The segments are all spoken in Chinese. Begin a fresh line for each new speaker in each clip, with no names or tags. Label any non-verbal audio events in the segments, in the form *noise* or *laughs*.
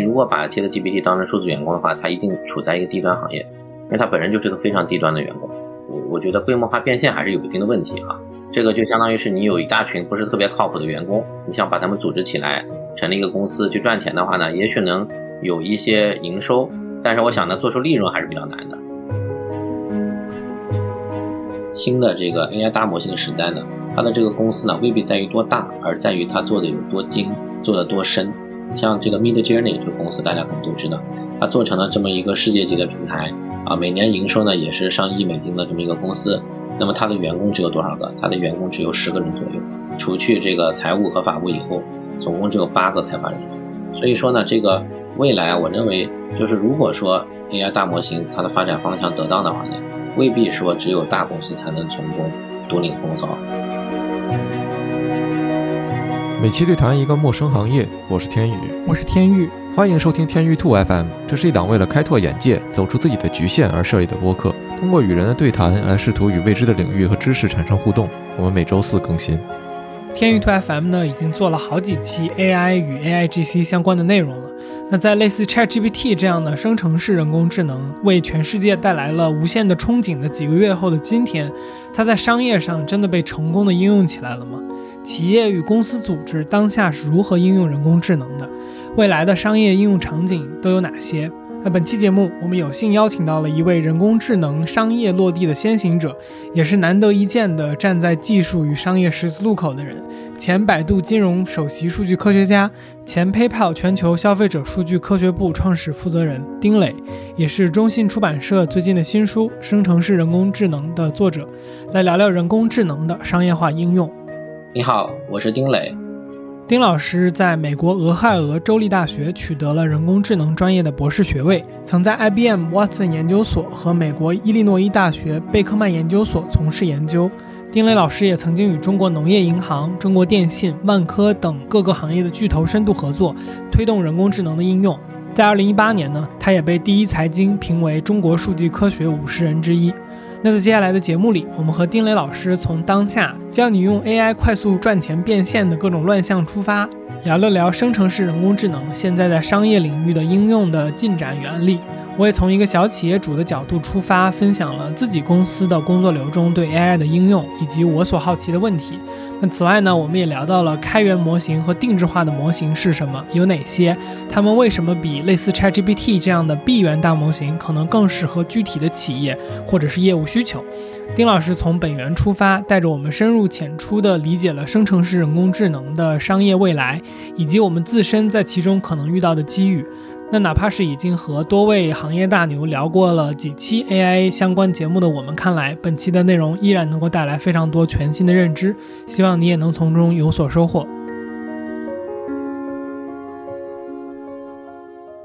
你如果把 ChatGPT 当成数字员工的话，它一定处在一个低端行业，因为它本身就是个非常低端的员工。我我觉得规模化变现还是有一定的问题哈。这个就相当于是你有一大群不是特别靠谱的员工，你想把他们组织起来，成立一个公司去赚钱的话呢，也许能有一些营收，但是我想呢，做出利润还是比较难的。新的这个 AI 大模型的时代呢，它的这个公司呢，未必在于多大，而在于它做的有多精，做的多深。像这个 Mid Journey 这个公司，大家可能都知道，它做成了这么一个世界级的平台啊，每年营收呢也是上亿美金的这么一个公司。那么它的员工只有多少个？它的员工只有十个人左右，除去这个财务和法务以后，总共只有八个开发人员。所以说呢，这个未来，我认为就是如果说 AI 大模型它的发展方向得当的话呢，未必说只有大公司才能从中独领风骚。
每期对谈一个陌生行业，我是天宇，
我是天宇，
欢迎收听天宇兔 FM。这是一档为了开拓眼界、走出自己的局限而设立的播客。通过与人的对谈来试图与未知的领域和知识产生互动。我们每周四更新。
天宇兔 FM 呢，已经做了好几期 AI 与 AIGC 相关的内容了。那在类似 ChatGPT 这样的生成式人工智能为全世界带来了无限的憧憬的几个月后的今天，它在商业上真的被成功的应用起来了吗？企业与公司组织当下是如何应用人工智能的？未来的商业应用场景都有哪些？那本期节目，我们有幸邀请到了一位人工智能商业落地的先行者，也是难得一见的站在技术与商业十字路口的人——前百度金融首席数据科学家、前 PayPal 全球消费者数据科学部创始负责人丁磊，也是中信出版社最近的新书《生成式人工智能》的作者，来聊聊人工智能的商业化应用。
你好，我是丁磊。
丁老师在美国俄亥俄州立大学取得了人工智能专业的博士学位，曾在 IBM Watson 研究所和美国伊利诺伊大学贝克曼研究所从事研究。丁磊老师也曾经与中国农业银行、中国电信、万科等各个行业的巨头深度合作，推动人工智能的应用。在2018年呢，他也被第一财经评为中国数据科学五十人之一。那在接下来的节目里，我们和丁磊老师从当下教你用 AI 快速赚钱变现的各种乱象出发，聊了聊生成式人工智能现在在商业领域的应用的进展与案例。我也从一个小企业主的角度出发，分享了自己公司的工作流中对 AI 的应用以及我所好奇的问题。那此外呢，我们也聊到了开源模型和定制化的模型是什么，有哪些，它们为什么比类似 ChatGPT 这样的闭源大模型可能更适合具体的企业或者是业务需求。丁老师从本源出发，带着我们深入浅出地理解了生成式人工智能的商业未来，以及我们自身在其中可能遇到的机遇。那哪怕是已经和多位行业大牛聊过了几期 AI 相关节目的我们看来，本期的内容依然能够带来非常多全新的认知，希望你也能从中有所收获。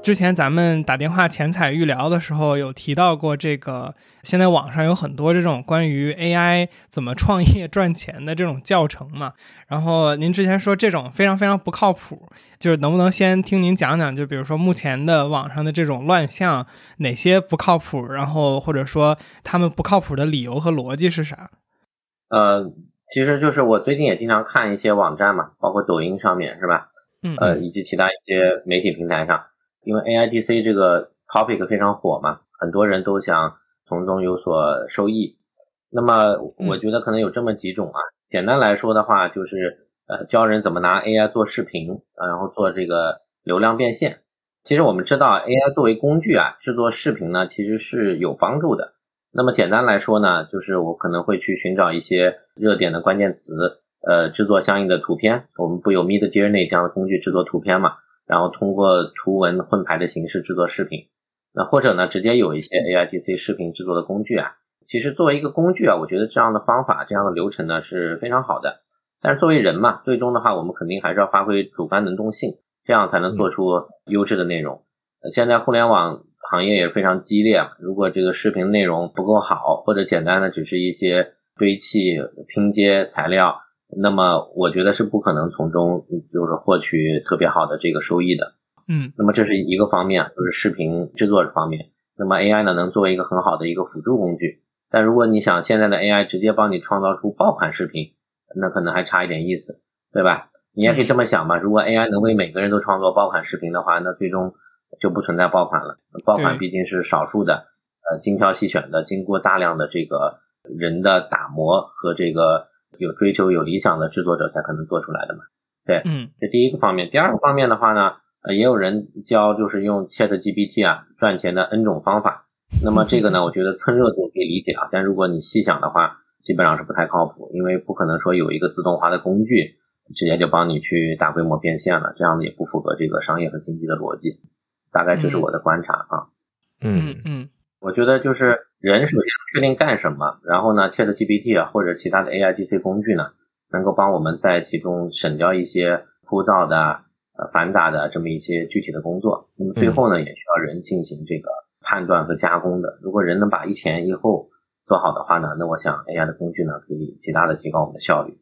之前咱们打电话前采预聊的时候，有提到过这个，现在网上有很多这种关于 AI 怎么创业赚钱的这种教程嘛。然后您之前说这种非常非常不靠谱，就是能不能先听您讲讲？就比如说目前的网上的这种乱象，哪些不靠谱？然后或者说他们不靠谱的理由和逻辑是啥？
呃，其实就是我最近也经常看一些网站嘛，包括抖音上面是吧？
嗯，
呃，以及其他一些媒体平台上。因为 A I G C 这个 topic 非常火嘛，很多人都想从中有所收益。那么我觉得可能有这么几种啊，简单来说的话，就是呃教人怎么拿 A I 做视频，然后做这个流量变现。其实我们知道 A I 作为工具啊，制作视频呢其实是有帮助的。那么简单来说呢，就是我可能会去寻找一些热点的关键词，呃，制作相应的图片。我们不有 Mid Journey 这样的工具制作图片嘛？然后通过图文混排的形式制作视频，那或者呢，直接有一些 A I G C 视频制作的工具啊。其实作为一个工具啊，我觉得这样的方法、这样的流程呢是非常好的。但是作为人嘛，最终的话，我们肯定还是要发挥主观能动性，这样才能做出优质的内容。现在互联网行业也非常激烈，如果这个视频内容不够好，或者简单的只是一些堆砌拼接材料。那么我觉得是不可能从中就是获取特别好的这个收益的，
嗯，
那么这是一个方面，就是视频制作方面。那么 AI 呢，能作为一个很好的一个辅助工具，但如果你想现在的 AI 直接帮你创造出爆款视频，那可能还差一点意思，对吧？你也可以这么想嘛，如果 AI 能为每个人都创作爆款视频的话，那最终就不存在爆款了。爆款毕竟是少数的，呃，精挑细选的，经过大量的这个人的打磨和这个有追求、有理想的制作者才可能做出来的嘛。对，
嗯，
这第一个方面。第二个方面的话呢，呃，也有人教就是用 Chat GPT 啊赚钱的 N 种方法。那么这个呢，*laughs* 我觉得蹭热度可以理解啊，但如果你细想的话，基本上是不太靠谱，因为不可能说有一个自动化的工具。直接就帮你去大规模变现了，这样的也不符合这个商业和经济的逻辑。大概这是我的观察啊。
嗯嗯，
我觉得就是人首先确定干什么，然后呢，ChatGPT 啊或者其他的 AIGC 工具呢，能够帮我们在其中省掉一些枯燥的、呃繁杂的这么一些具体的工作。那么最后呢，也需要人进行这个判断和加工的。如果人能把一前一后做好的话呢，那我想 AI 的工具呢，可以极大的提高我们的效率。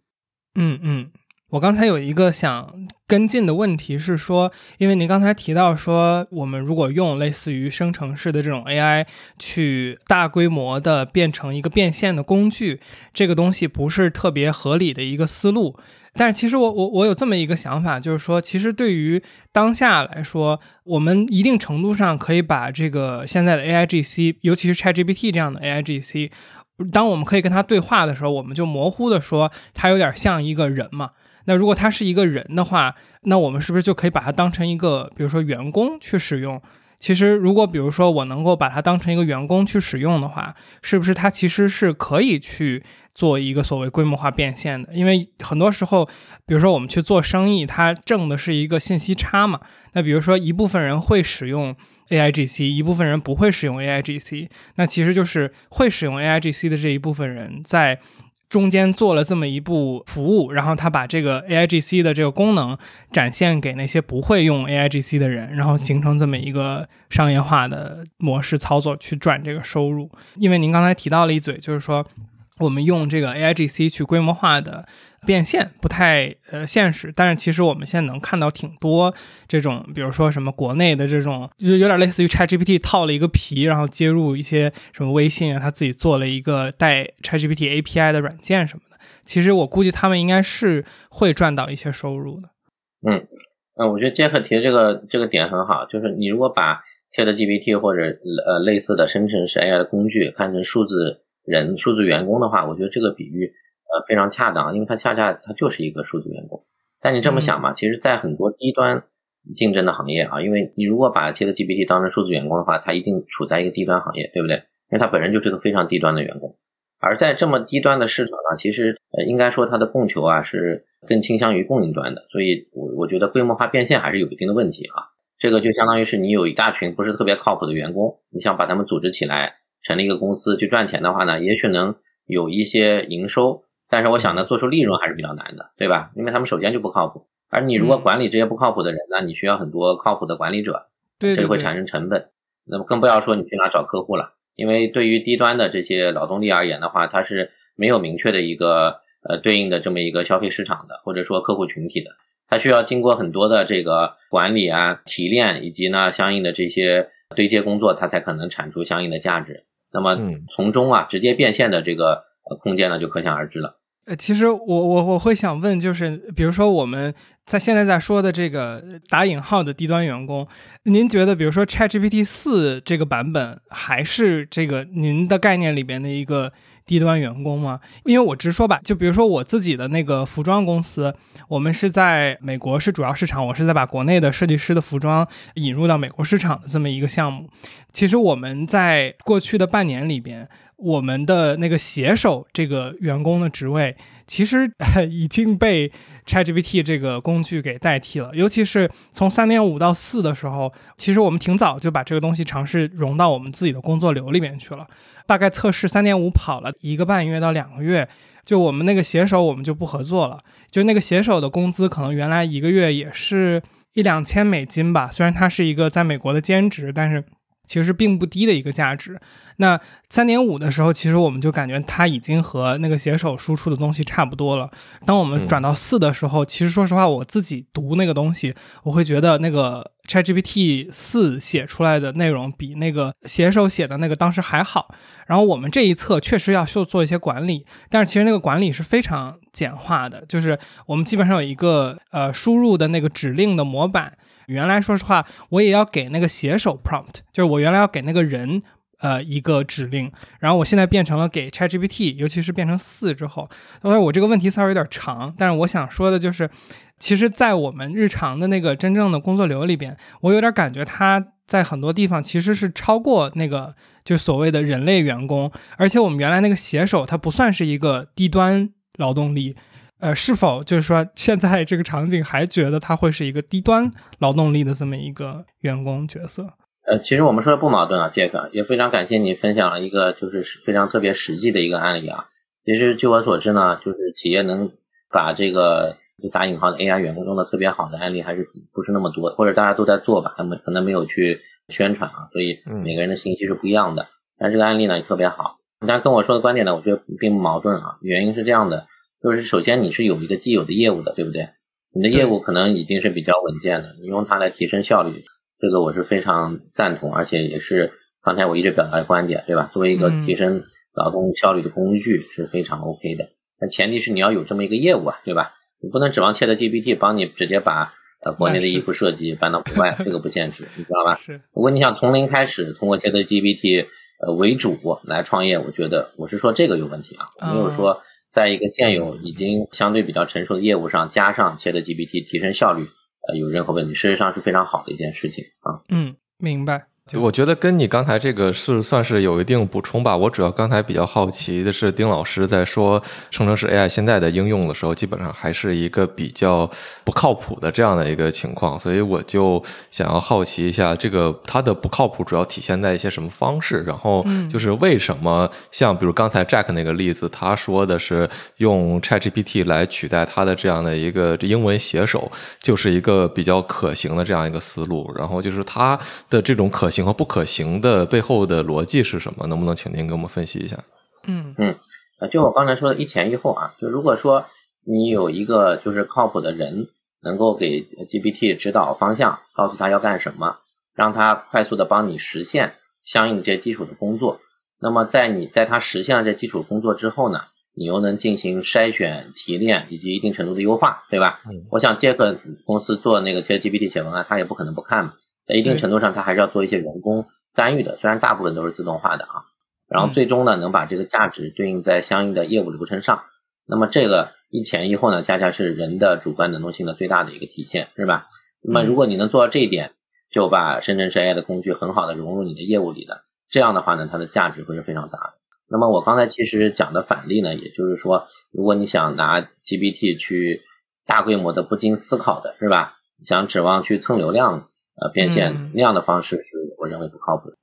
嗯嗯。我刚才有一个想跟进的问题是说，因为您刚才提到说，我们如果用类似于生成式的这种 AI 去大规模的变成一个变现的工具，这个东西不是特别合理的一个思路。但是其实我我我有这么一个想法，就是说，其实对于当下来说，我们一定程度上可以把这个现在的 AIGC，尤其是 ChatGPT 这样的 AIGC，当我们可以跟它对话的时候，我们就模糊的说，它有点像一个人嘛。那如果他是一个人的话，那我们是不是就可以把它当成一个，比如说员工去使用？其实，如果比如说我能够把它当成一个员工去使用的话，是不是它其实是可以去做一个所谓规模化变现的？因为很多时候，比如说我们去做生意，它挣的是一个信息差嘛。那比如说一部分人会使用 AIGC，一部分人不会使用 AIGC，那其实就是会使用 AIGC 的这一部分人在。中间做了这么一步服务，然后他把这个 AIGC 的这个功能展现给那些不会用 AIGC 的人，然后形成这么一个商业化的模式操作去赚这个收入。因为您刚才提到了一嘴，就是说我们用这个 AIGC 去规模化的。变现不太呃现实，但是其实我们现在能看到挺多这种，比如说什么国内的这种，就是有点类似于 ChatGPT 套了一个皮，然后接入一些什么微信啊，他自己做了一个带 ChatGPT API 的软件什么的。其实我估计他们应该是会赚到一些收入的。
嗯嗯，我觉得杰克提的这个这个点很好，就是你如果把 ChatGPT 或者呃类似的生成式 AI 的工具看成数字人、数字员工的话，我觉得这个比喻。呃，非常恰当，因为它恰恰它就是一个数字员工。但你这么想嘛，其实，在很多低端竞争的行业啊，因为你如果把 ChatGPT 当成数字员工的话，它一定处在一个低端行业，对不对？因为它本身就是个非常低端的员工。而在这么低端的市场上，其实呃，应该说它的供求啊是更倾向于供应端的。所以，我我觉得规模化变现还是有一定的问题啊。这个就相当于是你有一大群不是特别靠谱的员工，你想把他们组织起来成立一个公司去赚钱的话呢，也许能有一些营收。但是我想呢，做出利润还是比较难的，对吧？因为他们首先就不靠谱，而你如果管理这些不靠谱的人呢，你需要很多靠谱的管理者，
这
会产生成本。那么更不要说你去哪找客户了，因为对于低端的这些劳动力而言的话，它是没有明确的一个呃对应的这么一个消费市场的，或者说客户群体的，它需要经过很多的这个管理啊、提炼以及呢相应的这些对接工作，它才可能产出相应的价值。那么从中啊直接变现的这个。呃，空间呢就可想而知了。
呃，其实我我我会想问，就是比如说我们在现在在说的这个打引号的低端员工，您觉得比如说 ChatGPT 四这个版本还是这个您的概念里边的一个低端员工吗？因为我直说吧，就比如说我自己的那个服装公司，我们是在美国是主要市场，我是在把国内的设计师的服装引入到美国市场的这么一个项目。其实我们在过去的半年里边。我们的那个写手这个员工的职位，其实已经被 ChatGPT 这个工具给代替了。尤其是从三点五到四的时候，其实我们挺早就把这个东西尝试融到我们自己的工作流里面去了。大概测试三点五跑了一个半月到两个月，就我们那个写手我们就不合作了。就那个写手的工资可能原来一个月也是一两千美金吧，虽然他是一个在美国的兼职，但是。其实是并不低的一个价值。那三点五的时候，其实我们就感觉它已经和那个写手输出的东西差不多了。当我们转到四的时候，其实说实话，我自己读那个东西，我会觉得那个 ChatGPT 四写出来的内容比那个写手写的那个当时还好。然后我们这一侧确实要做做一些管理，但是其实那个管理是非常简化的，就是我们基本上有一个呃输入的那个指令的模板。原来说实话，我也要给那个写手 prompt，就是我原来要给那个人。呃，一个指令，然后我现在变成了给 ChatGPT，尤其是变成四之后，所以我这个问题稍微有点长，但是我想说的就是，其实，在我们日常的那个真正的工作流里边，我有点感觉它在很多地方其实是超过那个就所谓的人类员工，而且我们原来那个写手他不算是一个低端劳动力，呃，是否就是说现在这个场景还觉得他会是一个低端劳动力的这么一个员工角色？
呃，其实我们说的不矛盾啊，杰克，也非常感谢你分享了一个就是非常特别实际的一个案例啊。其实据我所知呢，就是企业能把这个就打引号的 AI 员工用的特别好的案例还是不是那么多，或者大家都在做吧，他们可能没有去宣传啊，所以每个人的信息是不一样的。但这个案例呢也特别好，但跟我说的观点呢，我觉得并不矛盾啊。原因是这样的，就是首先你是有一个既有的业务的，对不对？你的业务可能已经是比较稳健的，你用它来提升效率。这个我是非常赞同，而且也是刚才我一直表达的观点，对吧？作为一个提升劳动效率的工具是非常 OK 的，但前提是你要有这么一个业务啊，对吧？你不能指望 ChatGPT 帮你直接把呃国内的衣服设计搬到国外，这个不现实，你知道吧？*laughs*
是。
如果你想从零开始，通过 ChatGPT 呃为主来创业，我觉得我是说这个有问题啊，没有说在一个现有已经相对比较成熟的业务上加上切的 GPT 提升效率。呃，有任何问题，事实上是非常好的一件事情啊。
嗯，明白。
我觉得跟你刚才这个是算是有一定补充吧。我主要刚才比较好奇的是，丁老师在说生成式 AI 现在的应用的时候，基本上还是一个比较不靠谱的这样的一个情况，所以我就想要好奇一下，这个它的不靠谱主要体现在一些什么方式？然后就是为什么像比如刚才 Jack 那个例子，他说的是用 ChatGPT 来取代他的这样的一个英文写手，就是一个比较可行的这样一个思路。然后就是他的这种可。行和不可行的背后的逻辑是什么？能不能请您给我们分析一下？
嗯嗯，就我刚才说的一前一后啊，就如果说你有一个就是靠谱的人，能够给 GPT 指导方向，告诉他要干什么，让他快速的帮你实现相应的这些基础的工作，那么在你在他实现了这基础工作之后呢，你又能进行筛选、提炼以及一定程度的优化，对吧？嗯，我想杰克公司做那个接 GPT 写文案，他也不可能不看嘛。在一定程度上，它还是要做一些人工干预的，虽然大部分都是自动化的啊。然后最终呢，能把这个价值对应在相应的业务流程上。那么这个一前一后呢，恰恰是人的主观能动性的最大的一个体现，是吧？那么如果你能做到这一点，就把生成式 AI 的工具很好的融入你的业务里的，这样的话呢，它的价值会是非常大的。那么我刚才其实讲的反例呢，也就是说，如果你想拿 GPT 去大规模的不经思考的，是吧？想指望去蹭流量。呃，变现那样的方式是我认为不靠谱的。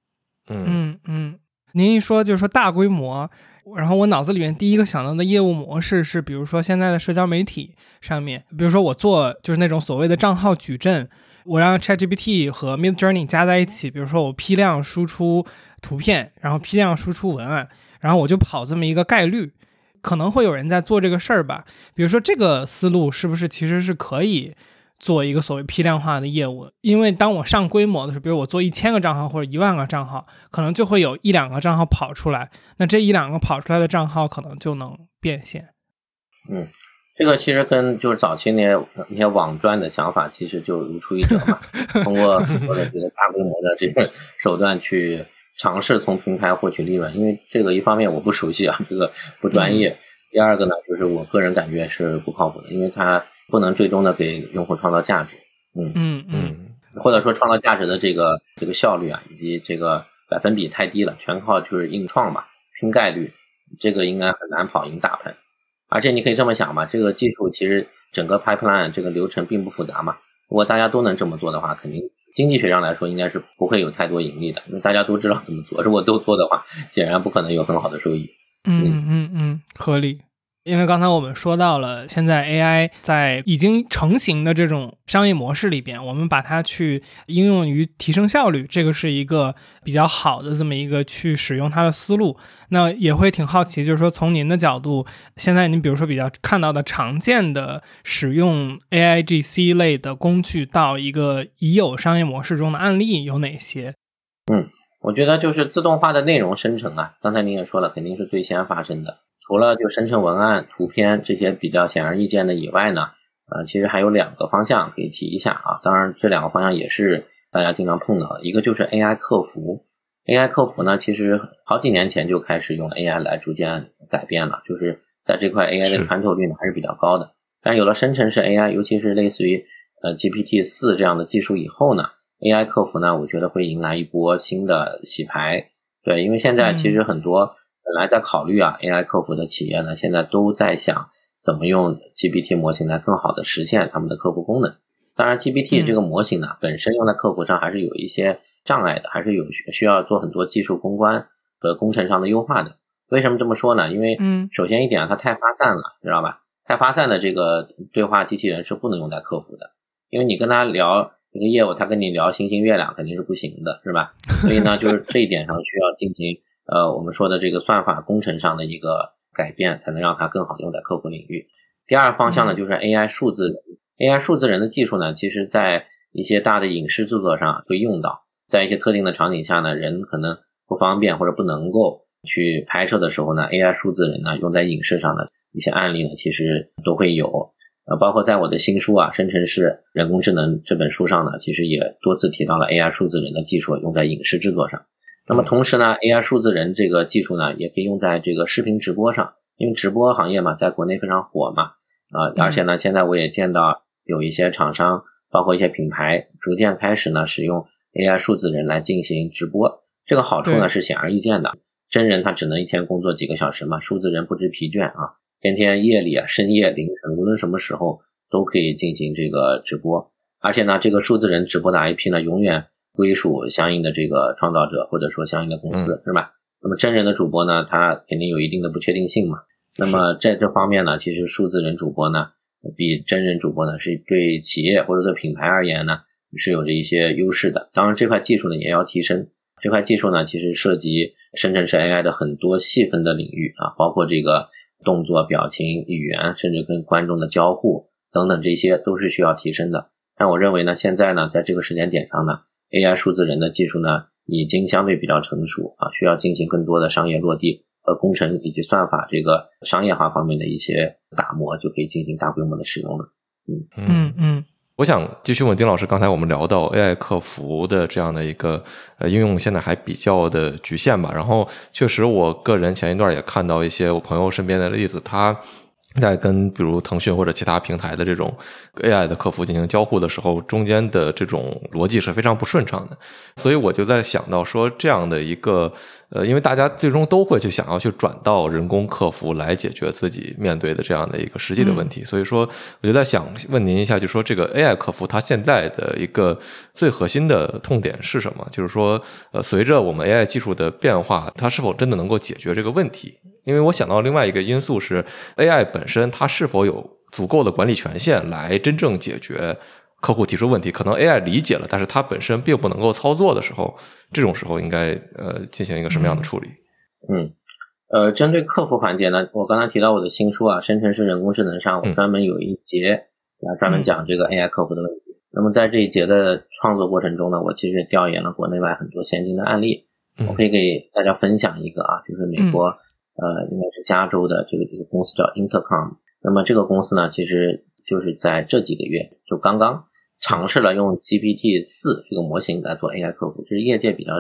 嗯嗯，您一说就是说大规模，然后我脑子里面第一个想到的业务模式是，比如说现在的社交媒体上面，比如说我做就是那种所谓的账号矩阵，我让 ChatGPT 和 Midjourney 加在一起，比如说我批量输出图片，然后批量输出文案，然后我就跑这么一个概率，可能会有人在做这个事儿吧。比如说这个思路是不是其实是可以？做一个所谓批量化的业务，因为当我上规模的时候，比如我做一千个账号或者一万个账号，可能就会有一两个账号跑出来，那这一两个跑出来的账号可能就能变现。
嗯，这个其实跟就是早期那些那些网赚的想法其实就如出一辙嘛，*laughs* 通过很多的这个大规模的这个手段去尝试从平台获取利润。因为这个一方面我不熟悉啊，这个不专业；第二个呢，就是我个人感觉是不靠谱的，因为它。不能最终的给用户创造价值，
嗯嗯嗯，
或者说创造价值的这个这个效率啊，以及这个百分比太低了，全靠就是硬创吧，拼概率，这个应该很难跑赢大盘。而且你可以这么想嘛，这个技术其实整个 pipeline 这个流程并不复杂嘛，如果大家都能这么做的话，肯定经济学上来说应该是不会有太多盈利的，因为大家都知道怎么做。如果都做的话，显然不可能有很好的收益。
嗯嗯嗯，合理。因为刚才我们说到了，现在 AI 在已经成型的这种商业模式里边，我们把它去应用于提升效率，这个是一个比较好的这么一个去使用它的思路。那也会挺好奇，就是说从您的角度，现在您比如说比较看到的常见的使用 AIGC 类的工具到一个已有商业模式中的案例有哪些？
嗯，我觉得就是自动化的内容生成啊，刚才您也说了，肯定是最先发生的。除了就生成文案、图片这些比较显而易见的以外呢，呃，其实还有两个方向可以提一下啊。当然，这两个方向也是大家经常碰到的。一个就是 AI 客服，AI 客服呢，其实好几年前就开始用 AI 来逐渐改变了，就是在这块 AI 的穿透率呢还是比较高的。但有了生成式 AI，尤其是类似于呃 GPT 四这样的技术以后呢，AI 客服呢，我觉得会迎来一波新的洗牌。对，因为现在其实很多。本来在考虑啊，AI 客服的企业呢，现在都在想怎么用 GPT 模型来更好的实现他们的客服功能。当然，GPT 这个模型呢，本身用在客服上还是有一些障碍的，还是有需要做很多技术攻关和工程上的优化的。为什么这么说呢？因为，嗯，首先一点啊，它太发散了，知道吧？太发散的这个对话机器人是不能用在客服的，因为你跟他聊一个业务，他跟你聊星星月亮肯定是不行的，是吧？所以呢，就是这一点上需要进行。呃，我们说的这个算法工程上的一个改变，才能让它更好用在客户领域。第二方向呢，就是 AI 数字人，AI 数字人的技术呢，其实在一些大的影视制作上会用到，在一些特定的场景下呢，人可能不方便或者不能够去拍摄的时候呢，AI 数字人呢用在影视上的一些案例呢，其实都会有。呃，包括在我的新书啊《生成式人工智能》这本书上呢，其实也多次提到了 AI 数字人的技术用在影视制作上。那么同时呢，AI 数字人这个技术呢，也可以用在这个视频直播上，因为直播行业嘛，在国内非常火嘛，啊，而且呢，现在我也见到有一些厂商，包括一些品牌，逐渐开始呢，使用 AI 数字人来进行直播。这个好处呢是显而易见的，真人他只能一天工作几个小时嘛，数字人不知疲倦啊，天天夜里啊、深夜、凌晨，无论什么时候都可以进行这个直播，而且呢，这个数字人直播的 IP 呢，永远。归属相应的这个创造者，或者说相应的公司，是吧？那么真人的主播呢，他肯定有一定的不确定性嘛。那么在这方面呢，其实数字人主播呢，比真人主播呢，是对企业或者对品牌而言呢，是有着一些优势的。当然，这块技术呢也要提升。这块技术呢，其实涉及生成式 AI 的很多细分的领域啊，包括这个动作、表情、语言，甚至跟观众的交互等等，这些都是需要提升的。但我认为呢，现在呢，在这个时间点上呢。AI 数字人的技术呢，已经相对比较成熟啊，需要进行更多的商业落地和工程以及算法这个商业化方面的一些打磨，就可以进行大规模的使用了。
嗯嗯嗯，
我想继续问丁老师，刚才我们聊到 AI 客服的这样的一个呃应用，现在还比较的局限吧？然后确实，我个人前一段也看到一些我朋友身边的例子，他。在跟比如腾讯或者其他平台的这种 AI 的客服进行交互的时候，中间的这种逻辑是非常不顺畅的，所以我就在想到说，这样的一个呃，因为大家最终都会去想要去转到人工客服来解决自己面对的这样的一个实际的问题，所以说我就在想问您一下，就说这个 AI 客服它现在的一个最核心的痛点是什么？就是说，呃，随着我们 AI 技术的变化，它是否真的能够解决这个问题？因为我想到另外一个因素是，AI 本身它是否有足够的管理权限来真正解决客户提出问题？可能 AI 理解了，但是它本身并不能够操作的时候，这种时候应该呃进行一个什么样的处理？
嗯，呃，针对客服环节呢，我刚才提到我的新书啊，《生成式人工智能》上，我专门有一节来专门讲这个 AI 客服的问题。那么在这一节的创作过程中呢，我其实调研了国内外很多先进的案例，我可以给大家分享一个啊，就是美国。呃，应该是加州的这个这个公司叫 Intercom。那么这个公司呢，其实就是在这几个月就刚刚尝试了用 GPT 四这个模型来做 AI 客服，这是业界比较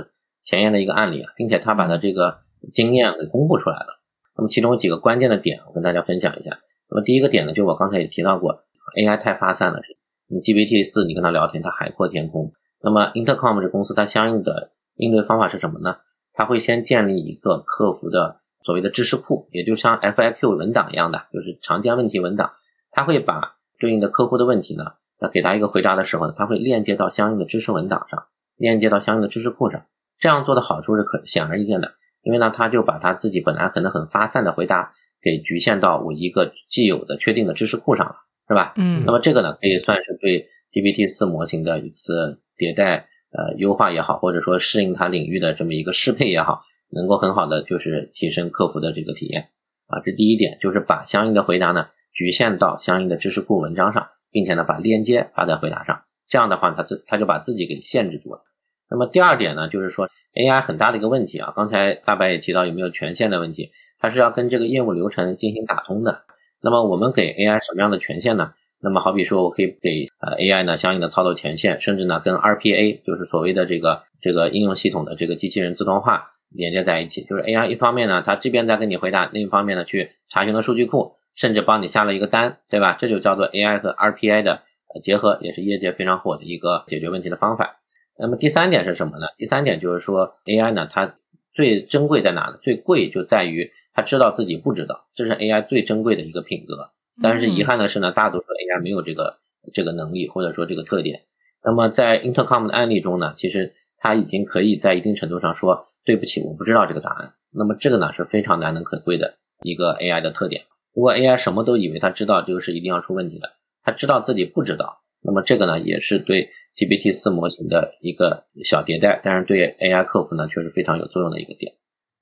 前沿的一个案例啊，并且他把他这个经验给公布出来了。那么其中几个关键的点，我跟大家分享一下。那么第一个点呢，就我刚才也提到过，AI 太发散了，你 GPT 四你跟他聊天，他海阔天空。那么 Intercom 这公司它相应的应对方法是什么呢？它会先建立一个客服的。所谓的知识库，也就像 FIQ 文档一样的，就是常见问题文档。他会把对应的客户的问题呢，那给他一个回答的时候呢，他会链接到相应的知识文档上，链接到相应的知识库上。这样做的好处是可显而易见的，因为呢，他就把他自己本来可能很发散的回答给局限到我一个既有的确定的知识库上了，是吧？
嗯
那么这个呢，可以算是对 GPT 四模型的一次迭代呃优化也好，或者说适应它领域的这么一个适配也好，能够很好的就是提升客服的这个体验啊。这第一点就是把相应的回答呢局限到相应的知识库文章上，并且呢把链接发在回答上，这样的话他自他就把自己给限制住了。那么第二点呢，就是说 AI 很大的一个问题啊，刚才大白也提到有没有权限的问题，它是要跟这个业务流程进行打通的。那么我们给 AI 什么样的权限呢？那么好比说，我可以给呃 AI 呢相应的操作权限，甚至呢跟 RPA 就是所谓的这个这个应用系统的这个机器人自动化连接在一起。就是 AI 一方面呢，它这边在跟你回答，另一方面呢去查询了数据库，甚至帮你下了一个单，对吧？这就叫做 AI 和 RPA 的结合，也是业界非常火的一个解决问题的方法。那么第三点是什么呢？第三点就是说 AI 呢，它最珍贵在哪呢？最贵就在于它知道自己不知道，这是 AI 最珍贵的一个品格。但是遗憾的是呢，大多数 AI 没有这个这个能力或者说这个特点。那么在 Intercom 的案例中呢，其实它已经可以在一定程度上说对不起，我不知道这个答案。那么这个呢是非常难能可贵的一个 AI 的特点。如果 AI 什么都以为他知道，这个是一定要出问题的。他知道自己不知道，那么这个呢也是对 GPT 四模型的一个小迭代，但是对 AI 客服呢却是非常有作用的一个点。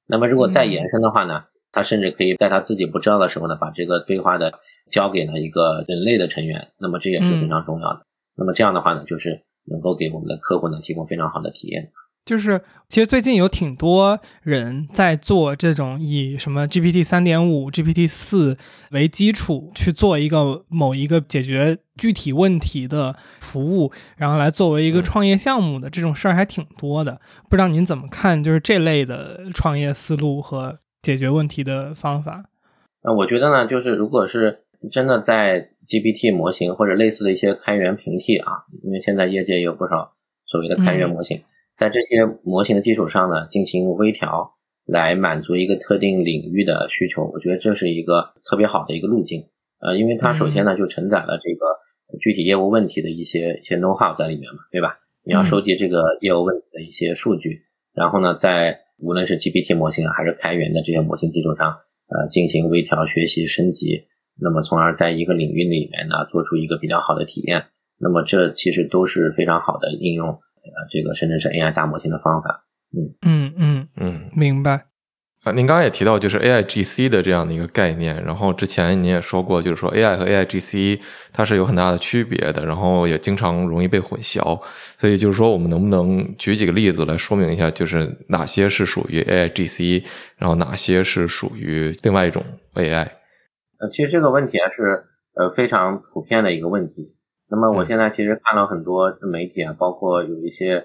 那么如果再延伸的话呢，他甚至可以在他自己不知道的时候呢，把这个对话的交给了一个人类的成员，那么这也是非常重要的。那么这样的话呢，就是能够给我们的客户呢提供非常好的体验。
就是其实最近有挺多人在做这种以什么 GPT 三点五、GPT 四为基础去做一个某一个解决具体问题的服务，然后来作为一个创业项目的这种事儿还挺多的。不知道您怎么看？就是这类的创业思路和解决问题的方法。
那我觉得呢，就是如果是真的在 GPT 模型或者类似的一些开源平替啊，因为现在业界也有不少所谓的开源模型。在这些模型的基础上呢，进行微调，来满足一个特定领域的需求，我觉得这是一个特别好的一个路径。呃，因为它首先呢就承载了这个具体业务问题的一些一些 know how 在里面嘛，对吧？你要收集这个业务问题的一些数据，然后呢，在无论是 GPT 模型还是开源的这些模型基础上，呃，进行微调、学习、升级，那么从而在一个领域里面呢，做出一个比较好的体验。那么这其实都是非常好的应用。呃，这个甚至是 AI 大模型的方法，
嗯嗯嗯
嗯，
明白。
啊，您刚刚也提到就是 AI GC 的这样的一个概念，然后之前您也说过，就是说 AI 和 AI GC 它是有很大的区别的，然后也经常容易被混淆，所以就是说我们能不能举几个例子来说明一下，就是哪些是属于 AI GC，然后哪些是属于另外一种 AI？
呃，其实这个问题啊是呃非常普遍的一个问题。那么我现在其实看了很多媒体啊，包括有一些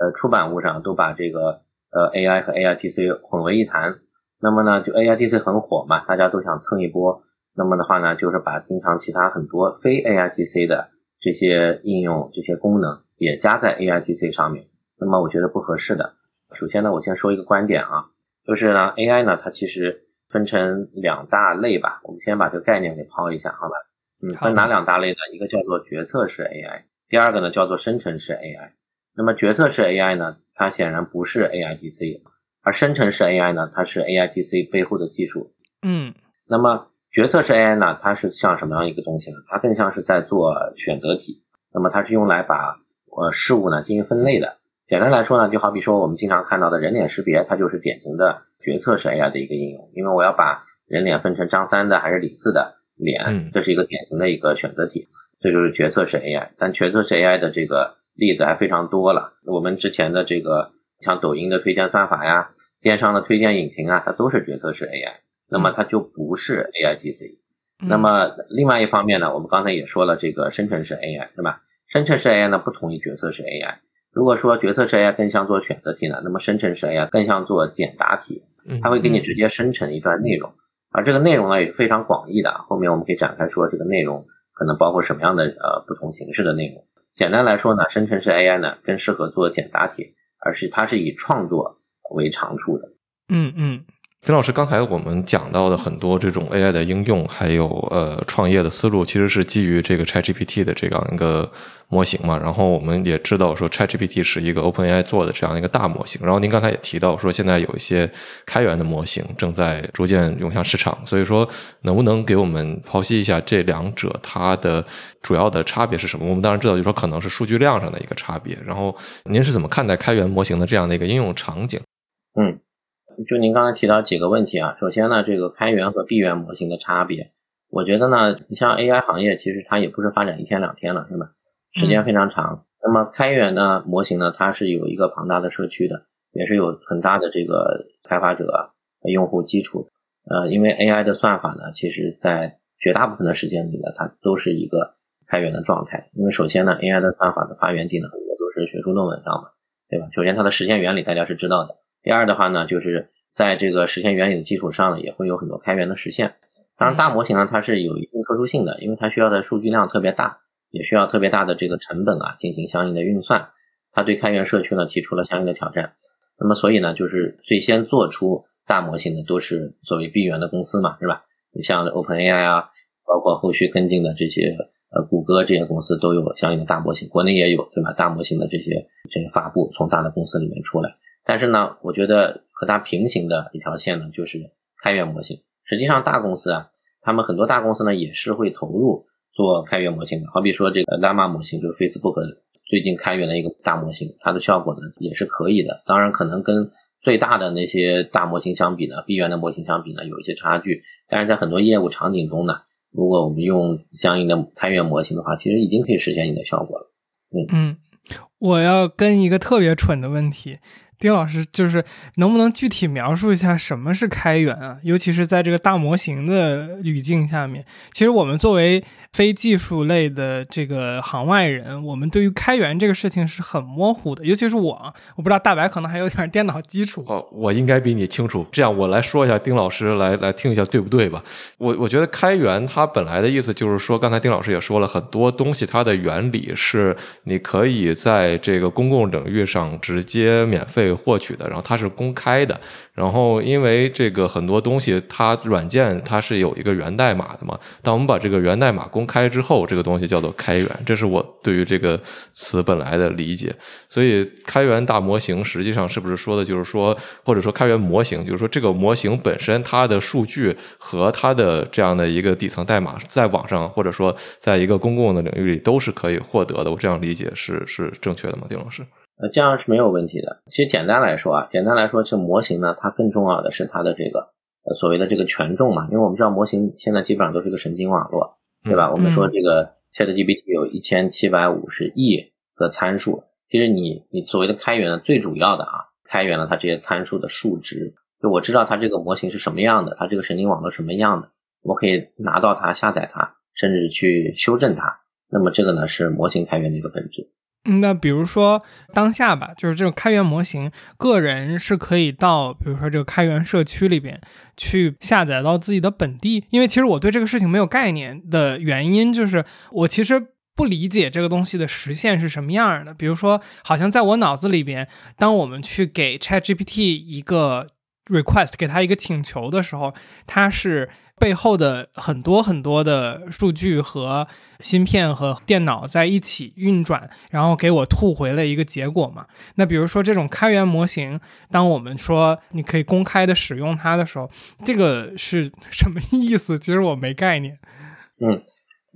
呃出版物上都把这个呃 AI 和 AIGC 混为一谈。那么呢，就 AIGC 很火嘛，大家都想蹭一波。那么的话呢，就是把经常其他很多非 AIGC 的这些应用、这些功能也加在 AIGC 上面。那么我觉得不合适的。首先呢，我先说一个观点啊，就是呢 AI 呢它其实分成两大类吧。我们先把这个概念给抛一下，好吧？嗯，分哪两大类呢？一个叫做决策式 AI，第二个呢叫做生成式 AI。那么决策式 AI 呢，它显然不是 AIGC，而生成式 AI 呢，它是 AIGC 背后的技术。
嗯，
那么决策式 AI 呢，它是像什么样一个东西呢？它更像是在做选择题。那么它是用来把呃事物呢进行分类的。简单来说呢，就好比说我们经常看到的人脸识别，它就是典型的决策式 AI 的一个应用。因为我要把人脸分成张三的还是李四的。脸，这是一个典型的一个选择题，这就是决策式 AI。但决策式 AI 的这个例子还非常多了。我们之前的这个像抖音的推荐算法呀，电商的推荐引擎啊，它都是决策式 AI。那么它就不是 AIGC。那么另外一方面呢，我们刚才也说了，这个生成式 AI 是吧？生成式 AI 呢不同于决策式 AI。如果说决策式 AI 更像做选择题呢，那么生成式 AI 更像做简答题，它会给你直接生成一段内容。而这个内容呢也是非常广义的，后面我们可以展开说这个内容可能包括什么样的呃不同形式的内容。简单来说呢，生成式 AI 呢更适合做简答题，而是它是以创作为长处的。
嗯嗯，
丁老师，刚才我们讲到的很多这种 AI 的应用，还有呃创业的思路，其实是基于这个 ChatGPT 的这样一个模型嘛。然后我们也知道说 ChatGPT 是一个 OpenAI 做的这样一个大模型。然后您刚才也提到说，现在有一些开源的模型正在逐渐涌向市场。所以说，能不能给我们剖析一下这两者它的主要的差别是什么？我们当然知道，就说可能是数据量上的一个差别。然后您是怎么看待开源模型的这样的一个应用场景？
嗯。就您刚才提到几个问题啊，首先呢，这个开源和闭源模型的差别，我觉得呢，你像 AI 行业，其实它也不是发展一天两天了，是吧？时间非常长。那么开源呢模型呢，它是有一个庞大的社区的，也是有很大的这个开发者、用户基础。呃，因为 AI 的算法呢，其实在绝大部分的时间里呢，它都是一个开源的状态。因为首先呢，AI 的算法的发源地呢，很多都是学术论文上嘛，对吧？首先它的实现原理大家是知道的。第二的话呢，就是在这个实现原理的基础上呢，也会有很多开源的实现。当然，大模型呢，它是有一定特殊性的，因为它需要的数据量特别大，也需要特别大的这个成本啊，进行相应的运算。它对开源社区呢提出了相应的挑战。那么，所以呢，就是最先做出大模型的都是作为闭源的公司嘛，是吧？像 OpenAI 啊，包括后续跟进的这些呃谷歌这些公司都有相应的大模型，国内也有，对吧？大模型的这些这些发布从大的公司里面出来。但是呢，我觉得和它平行的一条线呢，就是开源模型。实际上，大公司啊，他们很多大公司呢，也是会投入做开源模型的。好比说这个 l a m a 模型，就是 Facebook 最近开源的一个大模型，它的效果呢也是可以的。当然，可能跟最大的那些大模型相比呢，闭源的模型相比呢，有一些差距。但是在很多业务场景中呢，如果我们用相应的开源模型的话，其实已经可以实现你的效果了。
嗯嗯，我要跟一个特别蠢的问题。丁老师，就是能不能具体描述一下什么是开源啊？尤其是在这个大模型的语境下面，其实我们作为非技术类的这个行外人，我们对于开源这个事情是很模糊的。尤其是我，我不知道大白可能还有点电脑基础。
哦，我应该比你清楚。这样，我来说一下，丁老师来来听一下，对不对吧？我我觉得开源它本来的意思就是说，刚才丁老师也说了很多东西，它的原理是你可以在这个公共领域上直接免费。获取的，然后它是公开的，然后因为这个很多东西，它软件它是有一个源代码的嘛。当我们把这个源代码公开之后，这个东西叫做开源，这是我对于这个词本来的理解。所以，开源大模型实际上是不是说的就是说，或者说开源模型，就是说这个模型本身它的数据和它的这样的一个底层代码，在网上或者说在一个公共的领域里都是可以获得的。我这样理解是是正确的吗，丁老师？
呃，这样是没有问题的。其实简单来说啊，简单来说，这模型呢，它更重要的是它的这个呃所谓的这个权重嘛。因为我们知道模型现在基本上都是一个神经网络，对吧？我们说这个 ChatGPT 有一千七百五十亿个参数。其实你你所谓的开源最主要的啊，开源了它这些参数的数值。就我知道它这个模型是什么样的，它这个神经网络什么样的，我可以拿到它、下载它，甚至去修正它。那么这个呢，是模型开源的一个本质。
那比如说当下吧，就是这种开源模型，个人是可以到，比如说这个开源社区里边去下载到自己的本地。因为其实我对这个事情没有概念的原因，就是我其实不理解这个东西的实现是什么样的。比如说，好像在我脑子里边，当我们去给 ChatGPT 一个 request，给他一个请求的时候，它是。背后的很多很多的数据和芯片和电脑在一起运转，然后给我吐回了一个结果嘛？那比如说这种开源模型，当我们说你可以公开的使用它的时候，这个是 *laughs* 什么意思？其实我没概念。
嗯，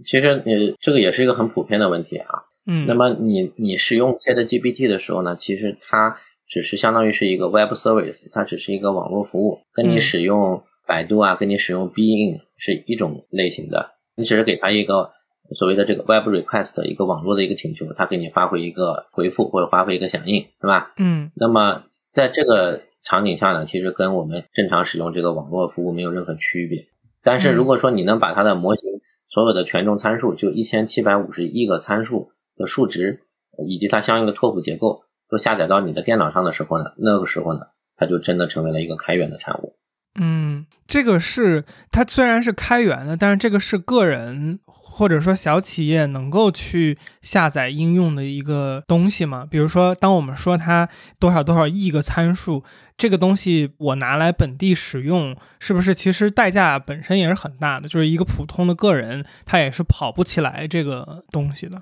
其实你这个也是一个很普遍的问题啊。
嗯，
那么你你使用 ChatGPT 的时候呢，其实它只是相当于是一个 Web Service，它只是一个网络服务，跟你使用。百度啊，跟你使用 Bing 是一种类型的，你只是给它一个所谓的这个 Web Request 一个网络的一个请求，它给你发回一个回复或者发回一个响应，是吧？
嗯。
那么在这个场景下呢，其实跟我们正常使用这个网络服务没有任何区别。但是如果说你能把它的模型所有的权重参数，就一千七百五十亿个参数的数值，以及它相应的拓扑结构，都下载到你的电脑上的时候呢，那个时候呢，它就真的成为了一个开源的产物。
嗯，这个是它虽然是开源的，但是这个是个人或者说小企业能够去下载应用的一个东西嘛？比如说，当我们说它多少多少亿个参数，这个东西我拿来本地使用，是不是其实代价本身也是很大的？就是一个普通的个人，他也是跑不起来这个东西的。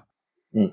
嗯，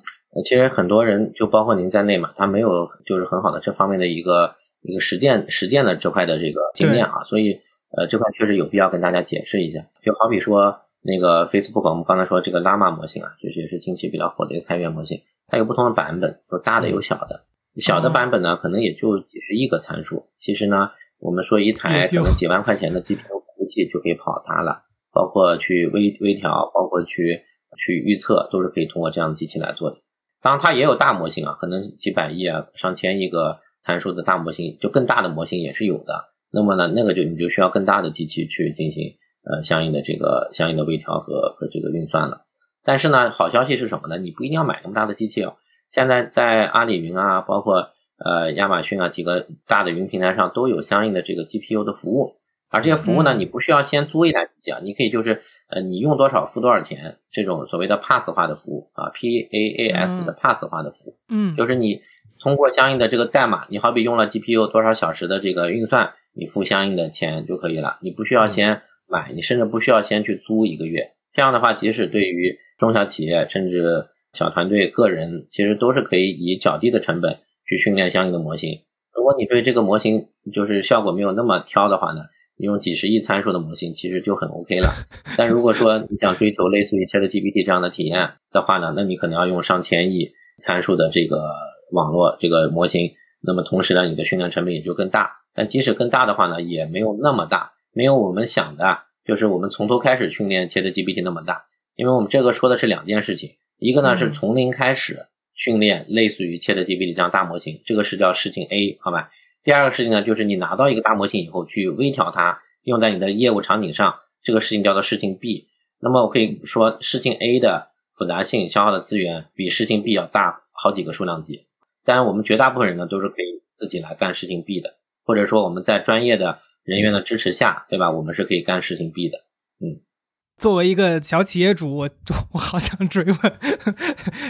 其实很多人就包括您在内嘛，他没有就是很好的这方面的一个一个实践实践的这块的这个经验啊，所以呃这块确实有必要跟大家解释一下。就好比说那个 Facebook，我们刚才说这个 Llama 模型啊，就是也是近期比较火的一个开源模型，它有不同的版本，有大的有小的。小的版本呢，可能也就几十亿个参数。其实呢，我们说一台可能几万块钱的 GPU 服务器就可以跑它了，包括去微微调，包括去。去预测都是可以通过这样的机器来做的。当然，它也有大模型啊，可能几百亿啊、上千亿个参数的大模型，就更大的模型也是有的。那么呢，那个就你就需要更大的机器去进行呃相应的这个相应的微调和和这个运算了。但是呢，好消息是什么呢？你不一定要买那么大的机器哦。现在在阿里云啊，包括呃亚马逊啊几个大的云平台上都有相应的这个 GPU 的服务。而这些服务呢，你不需要先租一台机器啊，你可以就是呃，你用多少付多少钱，这种所谓的 Pass 化的服务啊，PaaS 的 Pass 化的服务，
嗯，
就是你通过相应的这个代码，你好比用了 GPU 多少小时的这个运算，你付相应的钱就可以了，你不需要先买，你甚至不需要先去租一个月。这样的话，即使对于中小企业甚至小团队、个人，其实都是可以以较低的成本去训练相应的模型。如果你对这个模型就是效果没有那么挑的话呢？用几十亿参数的模型其实就很 OK 了，但如果说你想追求类似于 ChatGPT 这样的体验的话呢，那你可能要用上千亿参数的这个网络这个模型，那么同时呢，你的训练成本也就更大。但即使更大的话呢，也没有那么大，没有我们想的，就是我们从头开始训练 ChatGPT 那么大。因为我们这个说的是两件事情，一个呢是从零开始训练类似于 ChatGPT 这样大模型，这个是叫事情 A，好吧？第二个事情呢，就是你拿到一个大模型以后，去微调它，用在你的业务场景上，这个事情叫做事情 B。那么我可以说，事情 A 的复杂性、消耗的资源比事情 B 要大好几个数量级。当然，我们绝大部分人呢，都是可以自己来干事情 B 的，或者说我们在专业的人员的支持下，对吧？我们是可以干事情 B 的，嗯。
作为一个小企业主，我我好想追问，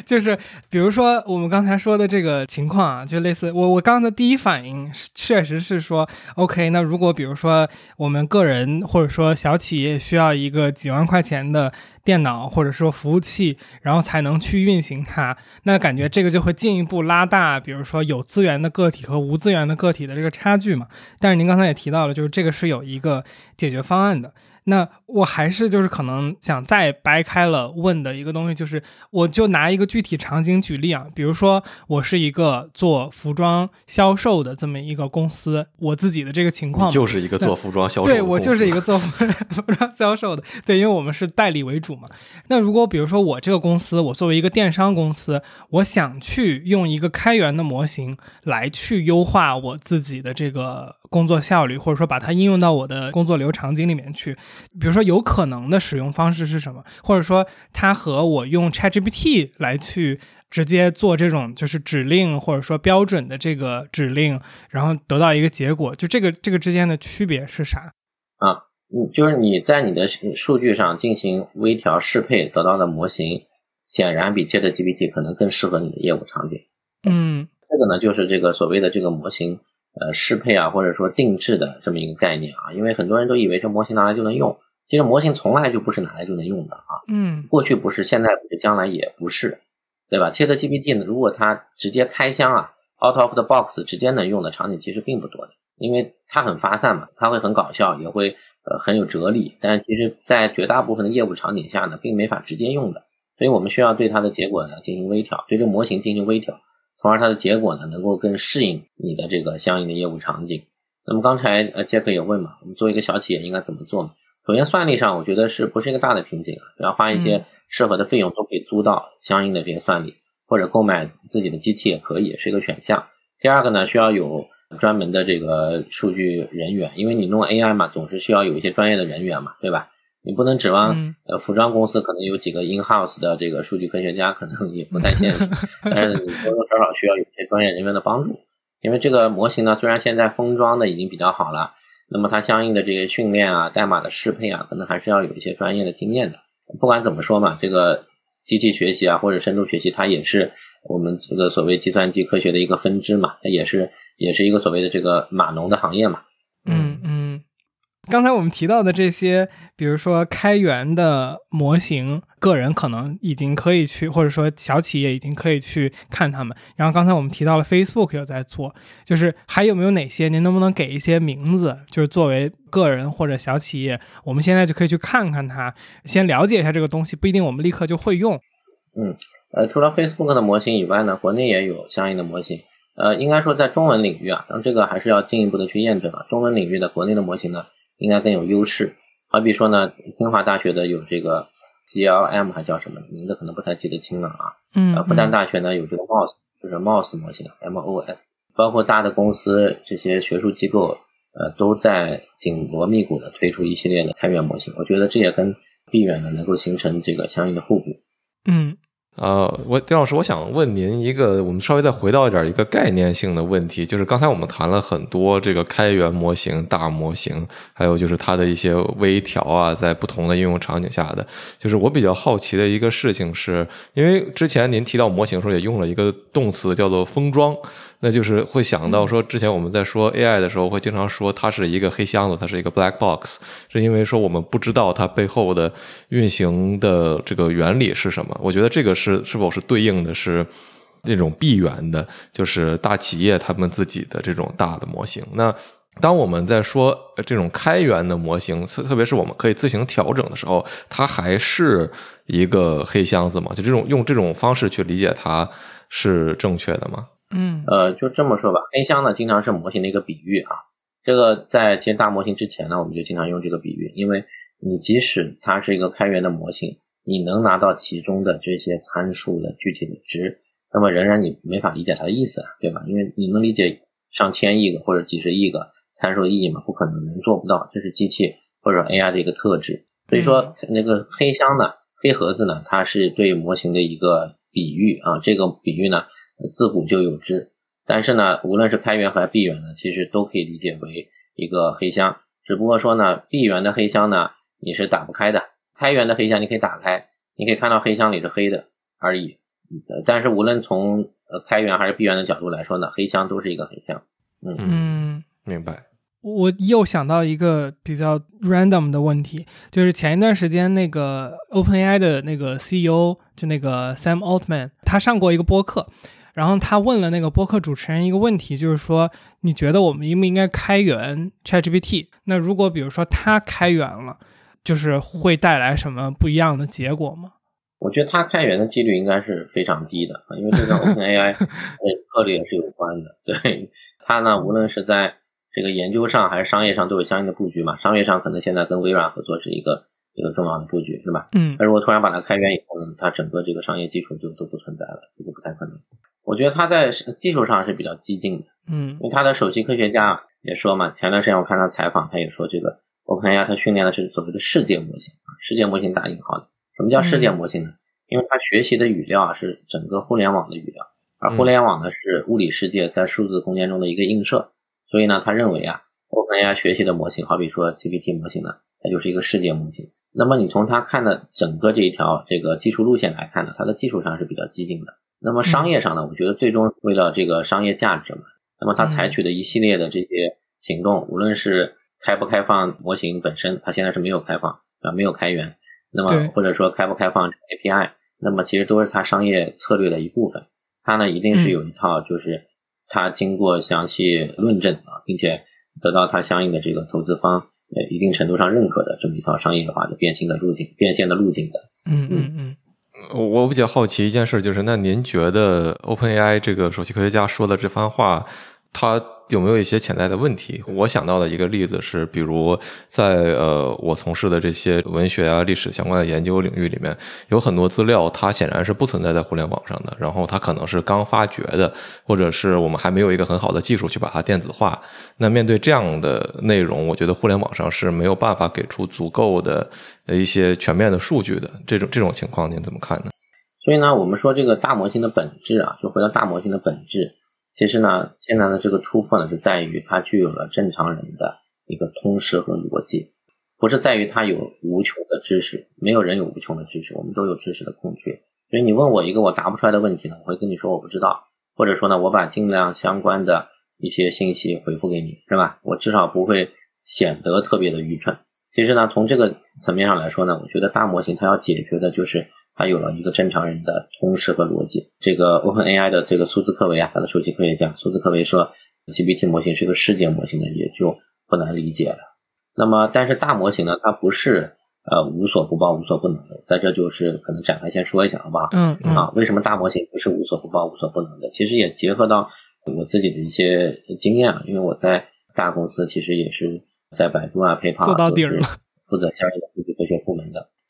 就是比如说我们刚才说的这个情况啊，就类似我我刚才第一反应确实是说，OK，那如果比如说我们个人或者说小企业需要一个几万块钱的电脑或者说服务器，然后才能去运行它，那感觉这个就会进一步拉大，比如说有资源的个体和无资源的个体的这个差距嘛。但是您刚才也提到了，就是这个是有一个解决方案的。那我还是就是可能想再掰开了问的一个东西，就是我就拿一个具体场景举例啊，比如说我是一个做服装销售的这么一个公司，我自己的这个情况
就是一个做服装销售，
对我就是一个做服装销售的，*laughs* 对，因为我们是代理为主嘛。那如果比如说我这个公司，我作为一个电商公司，我想去用一个开源的模型来去优化我自己的这个工作效率，或者说把它应用到我的工作流场景里面去。比如说，有可能的使用方式是什么？或者说，它和我用 ChatGPT 来去直接做这种就是指令，或者说标准的这个指令，然后得到一个结果，就这个这个之间的区别是啥？
啊，嗯，就是你在你的数据上进行微调适配得到的模型，显然比 ChatGPT 可能更适合你的业务场景。
嗯，
这个呢，就是这个所谓的这个模型。呃，适配啊，或者说定制的这么一个概念啊，因为很多人都以为这模型拿来就能用，其实模型从来就不是拿来就能用的啊。
嗯，
过去不是，现在不是，将来也不是，对吧？ChatGPT 呢，如果它直接开箱啊，out of the box 直接能用的场景其实并不多的，因为它很发散嘛，它会很搞笑，也会呃很有哲理，但是其实在绝大部分的业务场景下呢，并没法直接用的，所以我们需要对它的结果呢进行微调，对这个模型进行微调。从而它的结果呢，能够更适应你的这个相应的业务场景。那么刚才呃杰克也问嘛，我们作为一个小企业应该怎么做嘛？首先算力上，我觉得是不是一个大的瓶颈啊？只要花一些适合的费用，都可以租到相应的这些算力，或者购买自己的机器也可以是一个选项。第二个呢，需要有专门的这个数据人员，因为你弄 AI 嘛，总是需要有一些专业的人员嘛，对吧？你不能指望呃服装公司可能有几个 in house 的这个数据科学家，可能也不太现实。*laughs* 但是你多多少少需要有些专业人员的帮助，因为这个模型呢，虽然现在封装的已经比较好了，那么它相应的这些训练啊、代码的适配啊，可能还是要有一些专业的经验的。不管怎么说嘛，这个机器学习啊，或者深度学习，它也是我们这个所谓计算机科学的一个分支嘛，它也是也是一个所谓的这个码农的行业嘛。
刚才我们提到的这些，比如说开源的模型，个人可能已经可以去，或者说小企业已经可以去看他们。然后刚才我们提到了 Facebook 有在做，就是还有没有哪些？您能不能给一些名字？就是作为个人或者小企业，我们现在就可以去看看它，先了解一下这个东西，不一定我们立刻就会用。
嗯，呃，除了 Facebook 的模型以外呢，国内也有相应的模型。呃，应该说在中文领域啊，这个还是要进一步的去验证啊。中文领域的国内的模型呢？应该更有优势。好比说呢，清华大学的有这个 GLM 还叫什么名字，可能不太记得清了啊。
嗯。
复旦大学呢有这个 MOS，就是 MOS 模型，MOS。包括大的公司这些学术机构，呃，都在紧锣密鼓的推出一系列的开源模型。我觉得这也跟闭源呢能够形成这个相应的互补。
嗯。
呃，我丁老师，我想问您一个，我们稍微再回到一点一个概念性的问题，就是刚才我们谈了很多这个开源模型、大模型，还有就是它的一些微调啊，在不同的应用场景下的，就是我比较好奇的一个事情，是因为之前您提到模型的时候也用了一个动词叫做封装。那就是会想到说，之前我们在说 AI 的时候，会经常说它是一个黑箱子，它是一个 black box，是因为说我们不知道它背后的运行的这个原理是什么。我觉得这个是是否是对应的是那种闭源的，就是大企业他们自己的这种大的模型。那当我们在说这种开源的模型，特特别是我们可以自行调整的时候，它还是一个黑箱子吗？就这种用这种方式去理解它是正确的吗？
嗯，
呃，就这么说吧，黑箱呢，经常是模型的一个比喻啊。这个在建大模型之前呢，我们就经常用这个比喻，因为你即使它是一个开源的模型，你能拿到其中的这些参数的具体的值，那么仍然你没法理解它的意思啊，对吧？因为你能理解上千亿个或者几十亿个参数的意义吗？不可能，能做不到，这是机器或者 AI 的一个特质。所以说，那个黑箱呢，黑盒子呢，它是对模型的一个比喻啊。这个比喻呢。自古就有之，但是呢，无论是开源还是闭源呢，其实都可以理解为一个黑箱。只不过说呢，闭源的黑箱呢，你是打不开的；开源的黑箱你可以打开，你可以看到黑箱里是黑的而已。但是无论从呃开源还是闭源的角度来说呢，黑箱都是一个黑箱。
嗯嗯，
明白。
我又想到一个比较 random 的问题，就是前一段时间那个 OpenAI 的那个 CEO 就那个 Sam Altman，他上过一个播客。然后他问了那个播客主持人一个问题，就是说，你觉得我们应不应该开源 ChatGPT？那如果比如说它开源了，就是会带来什么不一样的结果吗？
我觉得它开源的几率应该是非常低的，因为这跟 OpenAI *laughs* 的策略是有关的。对它呢，无论是在这个研究上还是商业上都有相应的布局嘛。商业上可能现在跟微软合作是一个一个重要的布局，是吧？
嗯。
那如果突然把它开源以后呢，它整个这个商业基础就都不存在了，这个不太可能。我觉得他在技术上是比较激进的，
嗯，
因为他的首席科学家也说嘛，前段时间我看他采访，他也说这个 OpenAI 他训练的是所谓的世界模型，世界模型打引号的。什么叫世界模型呢？因为他学习的语料啊是整个互联网的语料，而互联网呢是物理世界在数字空间中的一个映射，所以呢，他认为啊，OpenAI 学习的模型，好比说 GPT 模型呢，它就是一个世界模型。那么你从他看的整个这一条这个技术路线来看呢，它的技术上是比较激进的。那么商业上呢，我觉得最终为了这个商业价值嘛，那么他采取的一系列的这些行动，无论是开不开放模型本身，它现在是没有开放啊，没有开源，那么或者说开不开放 API，那么其实都是它商业策略的一部分。它呢一定是有一套，就是它经过详细论证啊，并且得到它相应的这个投资方呃一定程度上认可的这么一套商业化的变现的路径，变现的路径的。
嗯嗯嗯。
我比较好奇一件事，就是那您觉得 OpenAI 这个首席科学家说的这番话，他有没有一些潜在的问题？我想到的一个例子是，比如在呃我从事的这些文学啊、历史相关的研究领域里面，有很多资料它显然是不存在在互联网上的，然后它可能是刚发掘的，或者是我们还没有一个很好的技术去把它电子化。那面对这样的内容，我觉得互联网上是没有办法给出足够的一些全面的数据的。这种这种情况您怎么看呢？
所以呢，我们说这个大模型的本质啊，就回到大模型的本质。其实呢，现在的这个突破呢，是在于它具有了正常人的一个通识和逻辑。不是在于它有无穷的知识，没有人有无穷的知识，我们都有知识的空缺。所以你问我一个我答不出来的问题呢，我会跟你说我不知道，或者说呢，我把尽量相关的一些信息回复给你，是吧？我至少不会显得特别的愚蠢。其实呢，从这个层面上来说呢，我觉得大模型它要解决的就是它有了一个正常人的通识和逻辑。这个 OpenAI 的这个苏兹克维啊，他的首席科学家苏兹克维说，GPT 模型是个世界模型呢，也就不难理解了。那么，但是大模型呢，它不是呃无所不包、无所不能的。在这就是可能展开先说一下，好不好？
嗯
啊，为什么大模型不是无所不包、无所不能的？其实也结合到我自己的一些经验啊，因为我在大公司其实也是在百度啊、PayPal
做到顶了，
负责相应的数据科学。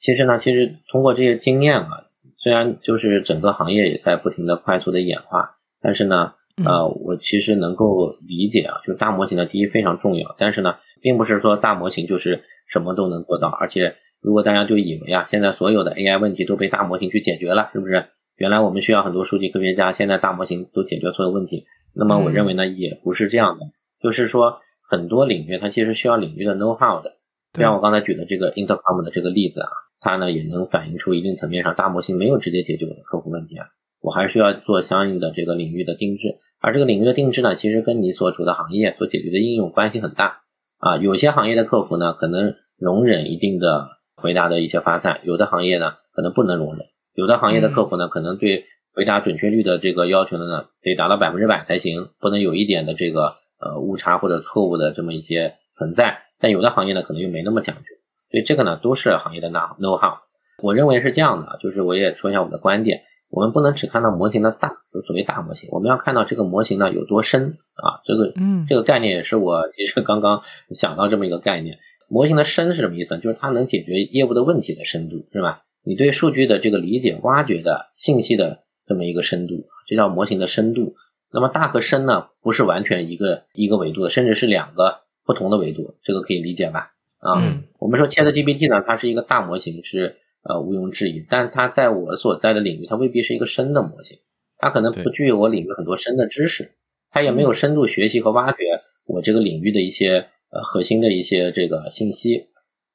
其实呢，其实通过这些经验啊，虽然就是整个行业也在不停的快速的演化，但是呢，呃，我其实能够理解啊，就是大模型的，第一非常重要，但是呢。并不是说大模型就是什么都能做到，而且如果大家就以为啊，现在所有的 AI 问题都被大模型去解决了，是不是？原来我们需要很多数据科学家，现在大模型都解决所有问题。那么我认为呢，也不是这样的，就是说很多领域它其实需要领域的 know how 的。像我刚才举的这个 Intercom 的这个例子啊，它呢也能反映出一定层面上大模型没有直接解决我的客户问题啊，我还需要做相应的这个领域的定制，而这个领域的定制呢，其实跟你所处的行业所解决的应用关系很大。啊，有些行业的客服呢，可能容忍一定的回答的一些发散；有的行业呢，可能不能容忍；有的行业的客服呢，可能对回答准确率的这个要求呢，得达到百分之百才行，不能有一点的这个呃误差或者错误的这么一些存在。但有的行业呢，可能又没那么讲究，所以这个呢，都是行业的 know know how。我认为是这样的，就是我也说一下我的观点。我们不能只看到模型的大，就所谓大模型，我们要看到这个模型呢有多深啊。这个，
嗯，
这个概念也是我其实刚刚想到这么一个概念。模型的深是什么意思？就是它能解决业务的问题的深度，是吧？你对数据的这个理解、挖掘的信息的这么一个深度，这叫模型的深度。那么大和深呢，不是完全一个一个维度的，甚至是两个不同的维度，这个可以理解吧？啊，我们说 ChatGPT 呢，它是一个大模型，是。呃，毋庸置疑，但它在我所在的领域，它未必是一个深的模型，它可能不具有我领域很多深的知识，它也没有深度学习和挖掘我这个领域的一些呃核心的一些这个信息。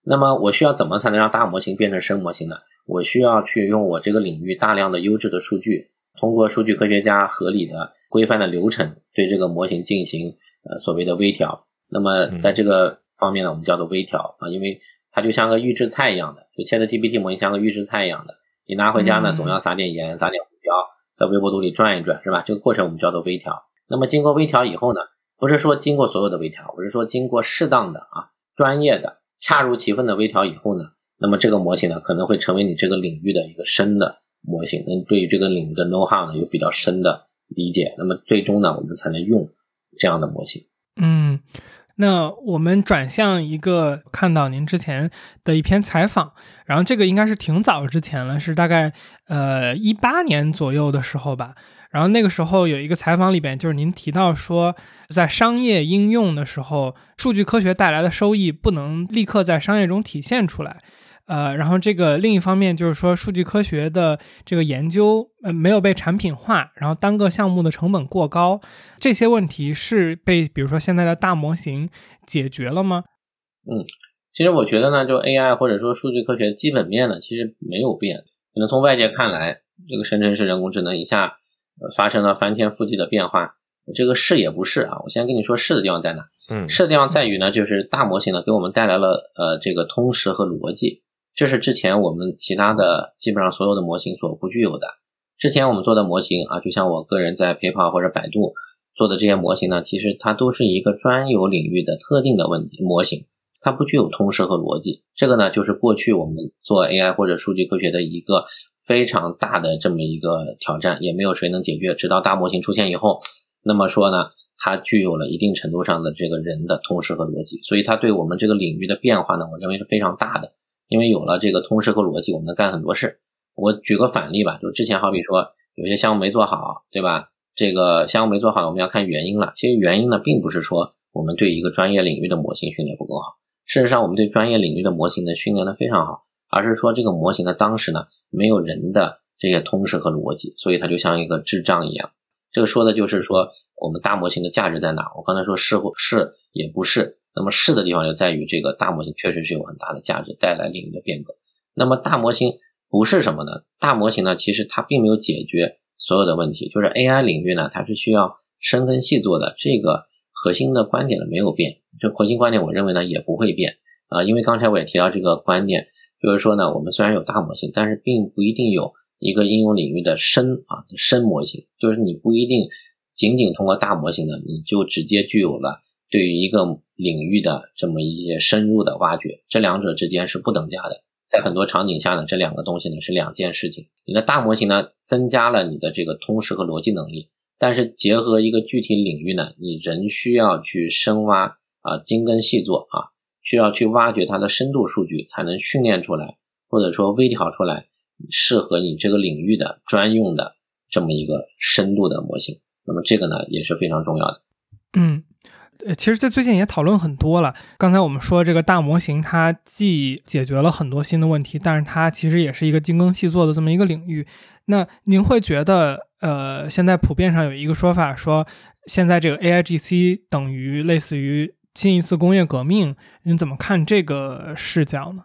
那么我需要怎么才能让大模型变成深模型呢？我需要去用我这个领域大量的优质的数据，通过数据科学家合理的规范的流程，对这个模型进行呃所谓的微调。那么在这个方面呢，我们叫做微调啊，因为。它就像个预制菜一样的，就切的 GPT 模型像个预制菜一样的，你拿回家呢，总要撒点盐，撒点胡椒，在微波炉里转一转，是吧？这个过程我们叫做微调。那么经过微调以后呢，不是说经过所有的微调，我是说经过适当的啊、专业的、恰如其分的微调以后呢，那么这个模型呢，可能会成为你这个领域的一个深的模型，能对于这个领域的 know how 呢有比较深的理解，那么最终呢，我们才能用这样的模型。
嗯。那我们转向一个看到您之前的一篇采访，然后这个应该是挺早之前了，是大概呃一八年左右的时候吧。然后那个时候有一个采访里边，就是您提到说，在商业应用的时候，数据科学带来的收益不能立刻在商业中体现出来。呃，然后这个另一方面就是说，数据科学的这个研究呃没有被产品化，然后单个项目的成本过高，这些问题是被比如说现在的大模型解决了吗？
嗯，其实我觉得呢，就 AI 或者说数据科学基本面呢，其实没有变。可能从外界看来，这个生成式人工智能一下发生了翻天覆地的变化，这个是也不是啊。我先跟你说是的地方在哪？
嗯，
是的地方在于呢，就是大模型呢给我们带来了呃这个通识和逻辑。这是之前我们其他的基本上所有的模型所不具有的。之前我们做的模型啊，就像我个人在 PayPal 或者百度做的这些模型呢，其实它都是一个专有领域的特定的问题模型，它不具有通识和逻辑。这个呢，就是过去我们做 AI 或者数据科学的一个非常大的这么一个挑战，也没有谁能解决。直到大模型出现以后，那么说呢，它具有了一定程度上的这个人的通识和逻辑，所以它对我们这个领域的变化呢，我认为是非常大的。因为有了这个通识和逻辑，我们能干很多事。我举个反例吧，就之前好比说有些项目没做好，对吧？这个项目没做好，我们要看原因了。其实原因呢，并不是说我们对一个专业领域的模型训练不够好，事实上我们对专业领域的模型的训练的非常好，而是说这个模型呢，当时呢没有人的这些通识和逻辑，所以它就像一个智障一样。这个说的就是说我们大模型的价值在哪？我刚才说是或是也不是。那么是的地方就在于这个大模型确实是有很大的价值，带来领域的变革。那么大模型不是什么呢？大模型呢，其实它并没有解决所有的问题，就是 AI 领域呢，它是需要深耕细作的。这个核心的观点呢没有变，这核心观点我认为呢也不会变啊，因为刚才我也提到这个观点，就是说呢，我们虽然有大模型，但是并不一定有一个应用领域的深啊深模型，就是你不一定仅仅通过大模型呢，你就直接具有了。对于一个领域的这么一些深入的挖掘，这两者之间是不等价的。在很多场景下呢，这两个东西呢是两件事情。你的大模型呢增加了你的这个通识和逻辑能力，但是结合一个具体领域呢，你仍需要去深挖啊，精耕细作啊，需要去挖掘它的深度数据，才能训练出来，或者说微调出来适合你这个领域的专用的这么一个深度的模型。那么这个呢也是非常重要的。
嗯。呃，其实这最近也讨论很多了。刚才我们说这个大模型，它既解决了很多新的问题，但是它其实也是一个精耕细作的这么一个领域。那您会觉得，呃，现在普遍上有一个说法说，现在这个 AIGC 等于类似于近一次工业革命，您怎么看这个视角呢？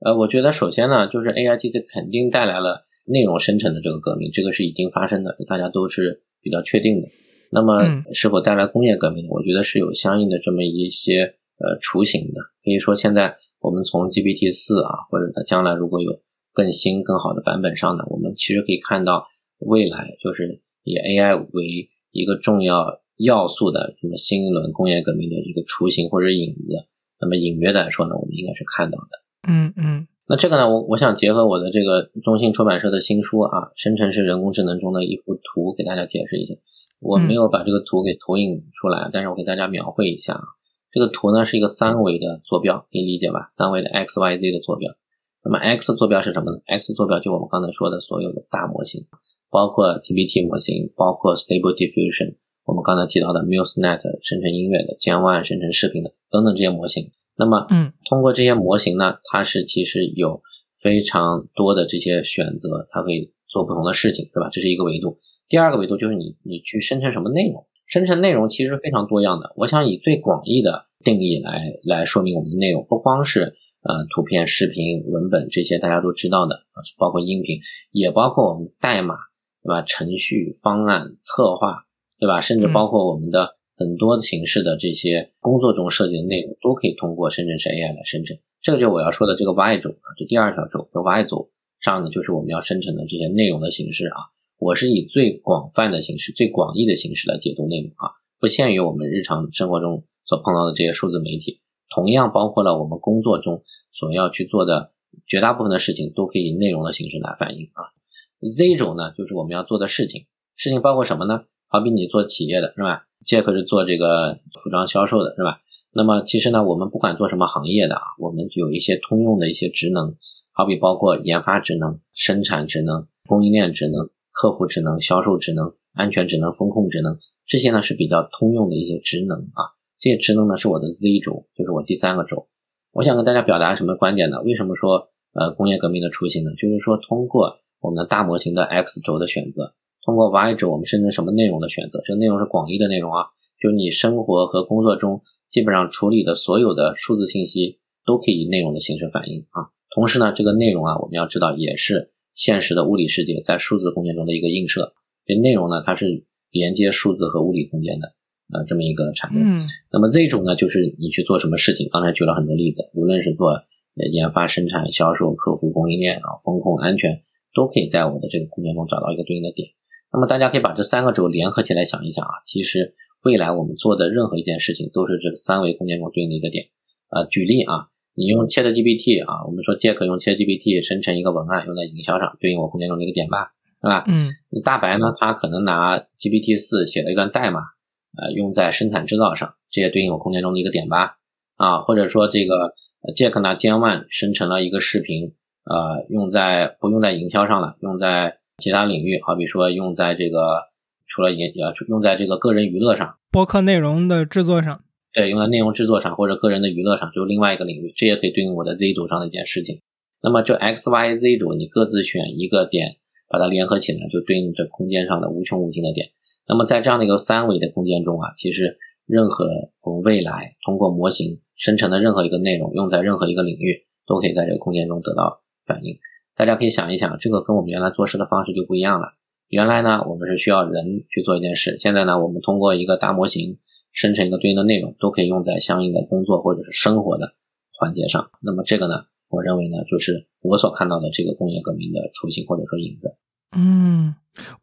呃，我觉得首先呢，就是 AIGC 肯定带来了内容生成的这个革命，这个是已经发生的，大家都是比较确定的。那么是否带来工业革命？我觉得是有相应的这么一些呃雏形的。可以说，现在我们从 GPT 四啊，或者它将来如果有更新更好的版本上呢，我们其实可以看到未来就是以 AI 为一个重要要素的什么新一轮工业革命的一个雏形或者影子。那么隐约的来说呢，我们应该是看到的。
嗯嗯。
那这个呢，我我想结合我的这个中信出版社的新书啊，生成式人工智能中的一幅图，给大家解释一下。我没有把这个图给投影出来，但是我给大家描绘一下啊。这个图呢是一个三维的坐标，可以理解吧？三维的 x、y、z 的坐标。那么 x 坐标是什么呢？x 坐标就我们刚才说的所有的大模型，包括 TBT 模型，包括 Stable Diffusion，我们刚才提到的 MuseNet 生成音乐的，Gen One 生成视频的等等这些模型。那么，
嗯，
通过这些模型呢，它是其实有非常多的这些选择，它可以做不同的事情，对吧？这是一个维度。第二个维度就是你你去生成什么内容，生成内容其实非常多样的。我想以最广义的定义来来说明我们的内容，不光是呃图片、视频、文本这些大家都知道的啊，包括音频，也包括我们代码，对吧？程序、方案、策划，对吧？甚至包括我们的很多形式的这些工作中涉及的内容，都可以通过生成式 AI 来生成。这个就我要说的这个 Y 轴啊，这第二条轴，这 Y 轴上呢，就是我们要生成的这些内容的形式啊。我是以最广泛的形式、最广义的形式来解读内容啊，不限于我们日常生活中所碰到的这些数字媒体，同样包括了我们工作中所要去做的绝大部分的事情，都可以以内容的形式来反映啊。Z 轴呢，就是我们要做的事情，事情包括什么呢？好比你做企业的是吧？Jack 是做这个服装销售的是吧？那么其实呢，我们不管做什么行业的啊，我们有一些通用的一些职能，好比包括研发职能、生产职能、供应链职能。客户职能、销售职能、安全职能、风控职能，这些呢是比较通用的一些职能啊。这些职能呢是我的 Z 轴，就是我第三个轴。我想跟大家表达什么观点呢？为什么说呃工业革命的雏形呢？就是说通过我们的大模型的 X 轴的选择，通过 Y 轴我们生成什么内容的选择，这个内容是广义的内容啊，就是你生活和工作中基本上处理的所有的数字信息都可以以内容的形式反映啊。同时呢，这个内容啊，我们要知道也是。现实的物理世界在数字空间中的一个映射，这内容呢，它是连接数字和物理空间的，呃，这么一个产物。
嗯，
那么这种呢，就是你去做什么事情，刚才举了很多例子，无论是做研发、生产、销售、客服、供应链啊、风控、安全，都可以在我的这个空间中找到一个对应的点。那么大家可以把这三个轴联合起来想一想啊，其实未来我们做的任何一件事情，都是这三维空间中对应的一个点。呃，举例啊。你用 ChatGPT 啊，我们说 Jack 用 ChatGPT 生成一个文案，用在营销上，对应我空间中的一个点吧，对吧？
嗯。
大白呢，他可能拿 GPT 四写了一段代码，呃，用在生产制造上，这也对应我空间中的一个点吧？啊，或者说这个 Jack 拿 Gen One 生成了一个视频，呃，用在不用在营销上了，用在其他领域，好比说用在这个除了营呃用在这个个人娱乐上，
播客内容的制作上。
对，用在内容制作上或者个人的娱乐上，就是另外一个领域，这也可以对应我的 Z 轴上的一件事情。那么这 X、Y、Z 轴，你各自选一个点，把它联合起来，就对应着空间上的无穷无尽的点。那么在这样的一个三维的空间中啊，其实任何我们未来通过模型生成的任何一个内容，用在任何一个领域，都可以在这个空间中得到反应。大家可以想一想，这个跟我们原来做事的方式就不一样了。原来呢，我们是需要人去做一件事，现在呢，我们通过一个大模型生成一个对应的内容，都可以用在相应的工作或者是生活的环节上。那么这个呢，我认为呢，就是我所看到的这个工业革命的雏形或者说影子。
嗯，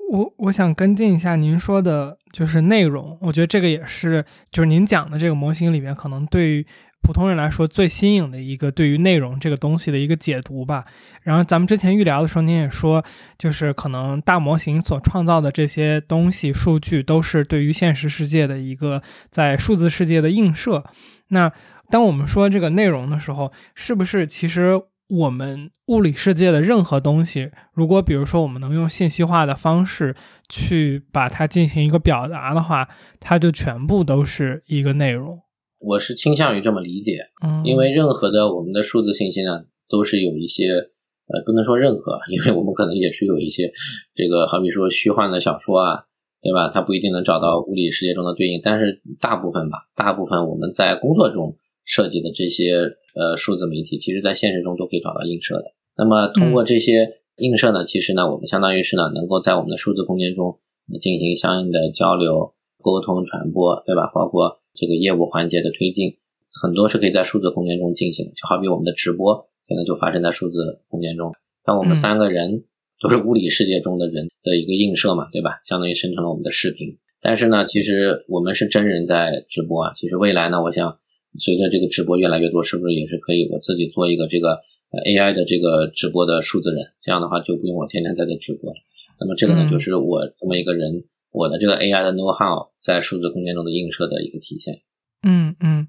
我我想跟进一下您说的，就是内容。我觉得这个也是，就是您讲的这个模型里面，可能对于普通人来说最新颖的一个对于内容这个东西的一个解读吧。然后咱们之前预聊的时候，您也说，就是可能大模型所创造的这些东西、数据，都是对于现实世界的一个在数字世界的映射。那当我们说这个内容的时候，是不是其实？我们物理世界的任何东西，如果比如说我们能用信息化的方式去把它进行一个表达的话，它就全部都是一个内容。
我是倾向于这么理解，
嗯，
因为任何的我们的数字信息呢，都是有一些呃，不能说任何，*laughs* 因为我们可能也是有一些这个，好比说虚幻的小说啊，对吧？它不一定能找到物理世界中的对应，但是大部分吧，大部分我们在工作中。设计的这些呃数字媒体，其实在现实中都可以找到映射的。那么通过这些映射呢，其实呢，我们相当于是呢，能够在我们的数字空间中进行相应的交流、沟通、传播，对吧？包括这个业务环节的推进，很多是可以在数字空间中进行。就好比我们的直播，现在就发生在数字空间中。当我们三个人都是物理世界中的人的一个映射嘛，对吧？相当于生成了我们的视频。但是呢，其实我们是真人在直播啊。其实未来呢，我想。随着这个直播越来越多，是不是也是可以我自己做一个这个 AI 的这个直播的数字人？这样的话就不用我天天在这直播了。那么这个呢，就是我这么一个人，我的这个 AI 的 know how 在数字空间中的映射的一个体现。
嗯嗯，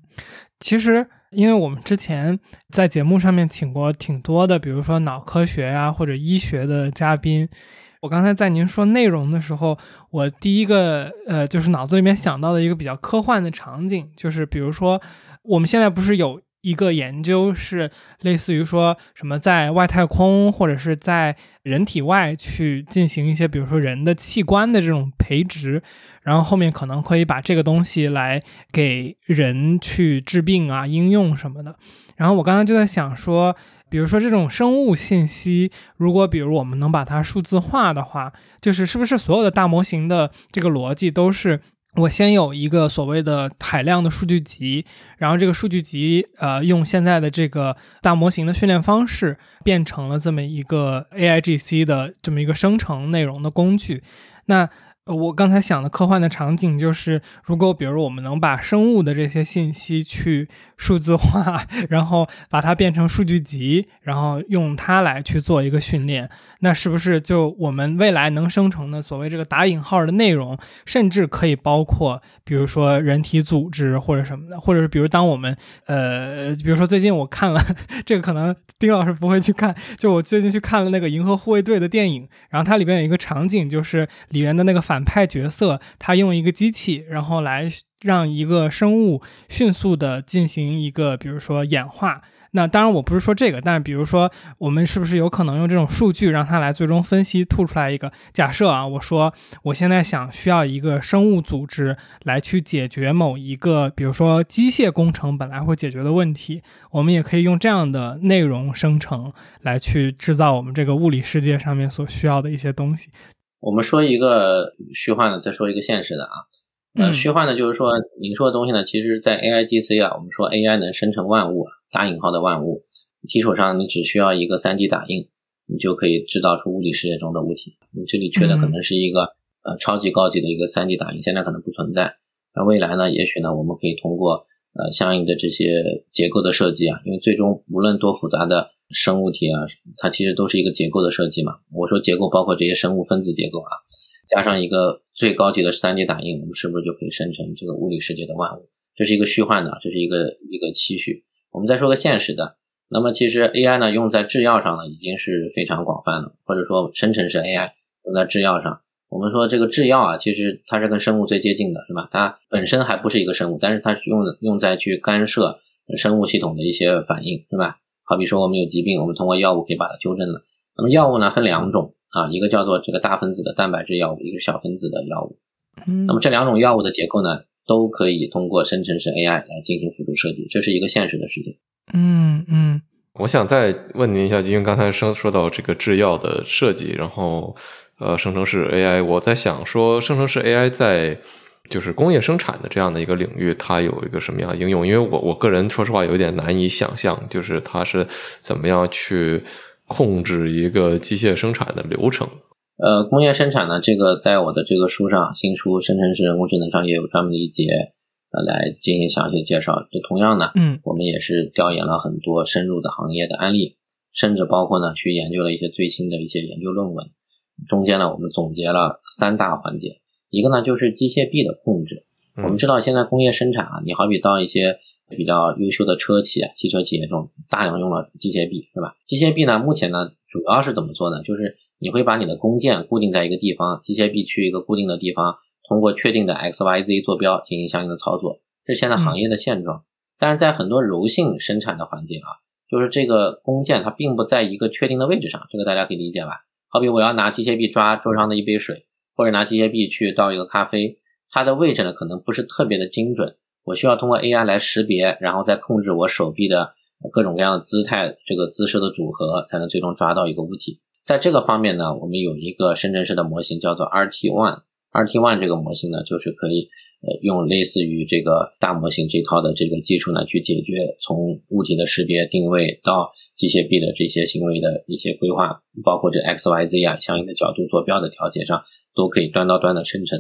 其实因为我们之前在节目上面请过挺多的，比如说脑科学呀或者医学的嘉宾。我刚才在您说内容的时候，我第一个呃就是脑子里面想到的一个比较科幻的场景，就是比如说。我们现在不是有一个研究，是类似于说什么在外太空或者是在人体外去进行一些，比如说人的器官的这种培植，然后后面可能可以把这个东西来给人去治病啊、应用什么的。然后我刚刚就在想说，比如说这种生物信息，如果比如我们能把它数字化的话，就是是不是所有的大模型的这个逻辑都是？我先有一个所谓的海量的数据集，然后这个数据集，呃，用现在的这个大模型的训练方式，变成了这么一个 AIGC 的这么一个生成内容的工具。那我刚才想的科幻的场景就是，如果比如我们能把生物的这些信息去数字化，*laughs* 然后把它变成数据集，然后用它来去做一个训练。那是不是就我们未来能生成的所谓这个打引号的内容，甚至可以包括，比如说人体组织或者什么的，或者是比如当我们呃，比如说最近我看了 *laughs* 这个，可能丁老师不会去看，就我最近去看了那个《银河护卫队》的电影，然后它里边有一个场景，就是里面的那个反派角色，他用一个机器，然后来让一个生物迅速的进行一个，比如说演化。那当然，我不是说这个，但是比如说，我们是不是有可能用这种数据让它来最终分析，吐出来一个假设啊？我说我现在想需要一个生物组织来去解决某一个，比如说机械工程本来会解决的问题，我们也可以用这样的内容生成来去制造我们这个物理世界上面所需要的一些东西。
我们说一个虚幻的，再说一个现实的啊。呃，虚幻的就是说你说的东西呢，其实，在 AIGC 啊，我们说 AI 能生成万物。打引号的万物基础上，你只需要一个 3D 打印，你就可以制造出物理世界中的物体。你这里缺的可能是一个呃超级高级的一个 3D 打印，现在可能不存在。那未来呢？也许呢，我们可以通过呃相应的这些结构的设计啊，因为最终无论多复杂的生物体啊，它其实都是一个结构的设计嘛。我说结构包括这些生物分子结构啊，加上一个最高级的 3D 打印，我们是不是就可以生成这个物理世界的万物？这是一个虚幻的，这是一个一个期许。我们再说个现实的，那么其实 AI 呢用在制药上呢已经是非常广泛了，或者说生成式 AI 用在制药上。我们说这个制药啊，其实它是跟生物最接近的，是吧？它本身还不是一个生物，但是它是用用在去干涉生物系统的一些反应，是吧？好比说我们有疾病，我们通过药物可以把它纠正了。那么药物呢分两种啊，一个叫做这个大分子的蛋白质药物，一个是小分子的药物。那么这两种药物的结构呢？都可以通过生成式 AI 来进行辅助设计，这是一个现实的事情。
嗯嗯，
我想再问您一下，因为刚才说说到这个制药的设计，然后呃，生成式 AI，我在想说，生成式 AI 在就是工业生产的这样的一个领域，它有一个什么样的应用？因为我我个人说实话有点难以想象，就是它是怎么样去控制一个机械生产的流程。
呃，工业生产呢，这个在我的这个书上，新书《生成式人工智能》上也有专门的一节，呃，来进行详细的介绍。就同样呢，
嗯，
我们也是调研了很多深入的行业的案例，甚至包括呢，去研究了一些最新的一些研究论文。中间呢，我们总结了三大环节，一个呢就是机械臂的控制。我们知道现在工业生产啊，你好比到一些比较优秀的车企、汽车企业中，大量用了机械臂，是吧？机械臂呢，目前呢，主要是怎么做呢？就是你会把你的工件固定在一个地方，机械臂去一个固定的地方，通过确定的 X、Y、Z 坐标进行相应的操作，这是现在行业的现状。但是在很多柔性生产的环节啊，就是这个工件它并不在一个确定的位置上，这个大家可以理解吧？好比我要拿机械臂抓桌上的一杯水，或者拿机械臂去倒一个咖啡，它的位置呢可能不是特别的精准，我需要通过 AI 来识别，然后再控制我手臂的各种各样的姿态，这个姿势的组合，才能最终抓到一个物体。在这个方面呢，我们有一个生成式的模型叫做 RT One。RT One 这个模型呢，就是可以呃用类似于这个大模型这套的这个技术呢，去解决从物体的识别定位到机械臂的这些行为的一些规划，包括这 X Y Z 啊相应的角度坐标的调节上，都可以端到端的生成。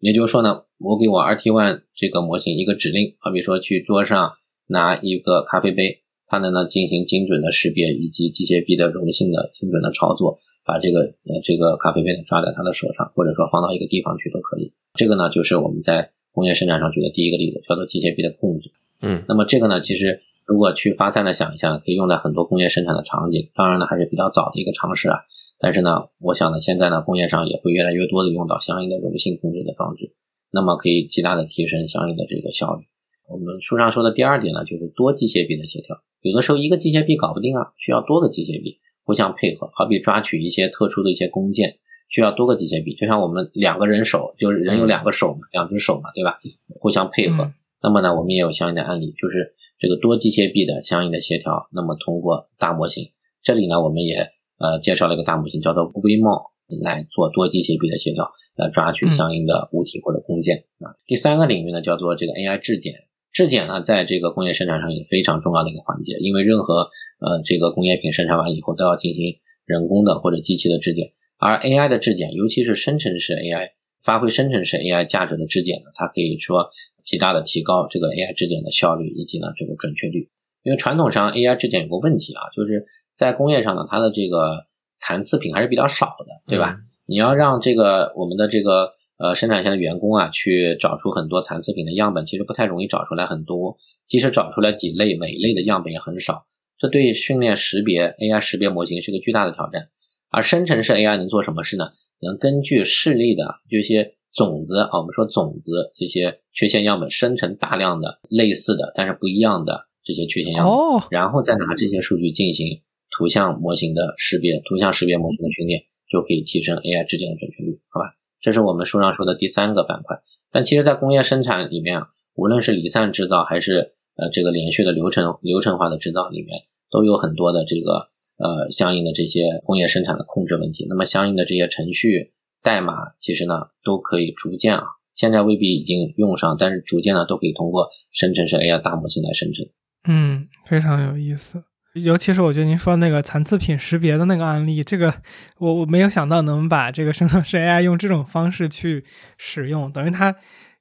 也就是说呢，我给我 RT One 这个模型一个指令，好比说去桌上拿一个咖啡杯，它能呢进行精准的识别以及机械臂的柔性的精准的操作。把这个呃这个咖啡杯抓在他的手上，或者说放到一个地方去都可以。这个呢，就是我们在工业生产上举的第一个例子，叫做机械臂的控制。
嗯，
那么这个呢，其实如果去发散的想一下，可以用在很多工业生产的场景。当然呢，还是比较早的一个尝试啊。但是呢，我想呢，现在呢，工业上也会越来越多的用到相应的柔性控制的装置，那么可以极大的提升相应的这个效率。我们书上说的第二点呢，就是多机械臂的协调。有的时候一个机械臂搞不定啊，需要多个机械臂。互相配合，好比抓取一些特殊的一些工件，需要多个机械臂，就像我们两个人手，就是人有两个手嘛，两只手嘛，对吧？互相配合。那么呢，我们也有相应的案例，就是这个多机械臂的相应的协调。那么通过大模型，这里呢，我们也呃介绍了一个大模型，叫做 VMO 来做多机械臂的协调，来抓取相应的物体或者工件啊。第三个领域呢，叫做这个 AI 质检。质检呢，在这个工业生产上也非常重要的一个环节，因为任何呃这个工业品生产完以后都要进行人工的或者机器的质检，而 AI 的质检，尤其是生成式 AI 发挥生成式 AI 价值的质检呢，它可以说极大的提高这个 AI 质检的效率以及呢这个准确率。因为传统上 AI 质检有个问题啊，就是在工业上呢，它的这个残次品还是比较少的，对吧？你要让这个我们的这个。呃，生产线的员工啊，去找出很多残次品的样本，其实不太容易找出来很多。即使找出来几类，每类的样本也很少。这对训练识别 AI 识别模型是个巨大的挑战。而生成式 AI 能做什么事呢？能根据视力的这些种子啊，我们说种子这些缺陷样本，生成大量的类似的但是不一样的这些缺陷样本，然后再拿这些数据进行图像模型的识别，图像识别模型的训练，就可以提升 AI 质检的准确率，好吧？这是我们书上说的第三个板块，但其实，在工业生产里面啊，无论是离散制造还是呃这个连续的流程流程化的制造里面，都有很多的这个呃相应的这些工业生产的控制问题。那么，相应的这些程序代码，其实呢都可以逐渐啊，现在未必已经用上，但是逐渐呢都可以通过生成式 AI 大模型来生成。
嗯，非常有意思。尤其是我觉得您说那个残次品识别的那个案例，这个我我没有想到能把这个生成式 AI 用这种方式去使用，等于它。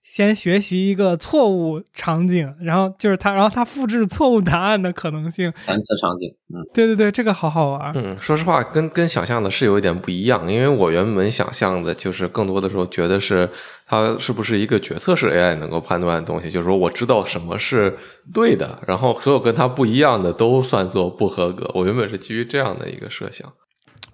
先学习一个错误场景，然后就是它，然后它复制错误答案的可能性。
单词场景，嗯，
对对对，这个好好玩。
嗯，说实话，跟跟想象的是有一点不一样，因为我原本想象的就是更多的时候觉得是它是不是一个决策式 AI 能够判断的东西，就是说我知道什么是对的，然后所有跟它不一样的都算作不合格。我原本是基于这样的一个设想。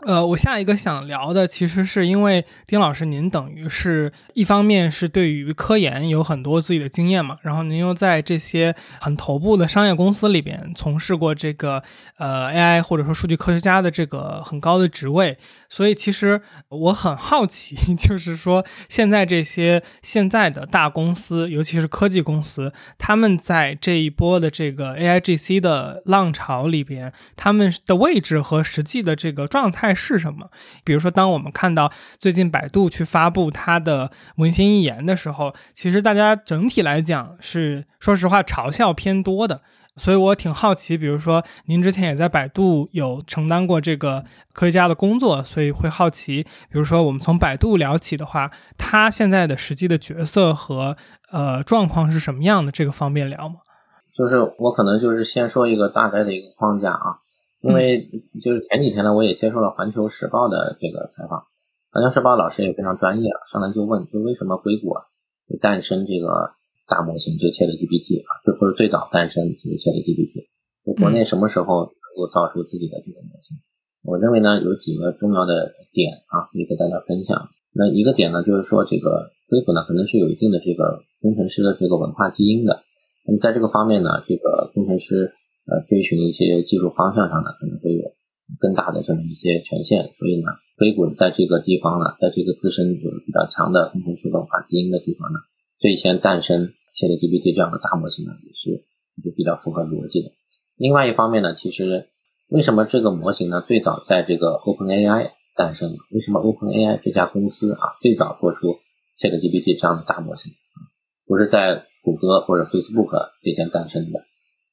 呃，我下一个想聊的，其实是因为丁老师您等于是一方面是对于科研有很多自己的经验嘛，然后您又在这些很头部的商业公司里边从事过这个呃 AI 或者说数据科学家的这个很高的职位，所以其实我很好奇，*laughs* 就是说现在这些现在的大公司，尤其是科技公司，他们在这一波的这个 AIGC 的浪潮里边，他们的位置和实际的这个状态。是什么？比如说，当我们看到最近百度去发布它的文心一言的时候，其实大家整体来讲是说实话嘲笑偏多的。所以我挺好奇，比如说您之前也在百度有承担过这个科学家的工作，所以会好奇，比如说我们从百度聊起的话，它现在的实际的角色和呃状况是什么样的？这个方便聊吗？
就是我可能就是先说一个大概的一个框架啊。因为就是前几天呢，我也接受了《环球时报》的这个采访，《环球时报》老师也非常专业啊，上来就问，就为什么硅谷啊会诞生这个大模型，这 ChatGPT 啊，就或者最早诞生这个 ChatGPT，就国内什么时候能够造出自己的这个模型？我认为呢，有几个重要的点啊，可以跟大家分享。那一个点呢，就是说这个硅谷呢，可能是有一定的这个工程师的这个文化基因的。那么在这个方面呢，这个工程师。呃，追寻一些技术方向上呢，可能会有更大的这么一些权限，所以呢，硅谷在这个地方呢，在这个自身有比较强的工程师文化基因的地方呢，最先诞生 ChatGPT 这样的大模型呢，也是就比较符合逻辑的。另外一方面呢，其实为什么这个模型呢，最早在这个 OpenAI 诞生？为什么 OpenAI 这家公司啊，最早做出 ChatGPT 这样的大模型，不是在谷歌或者 Facebook 最先诞生的？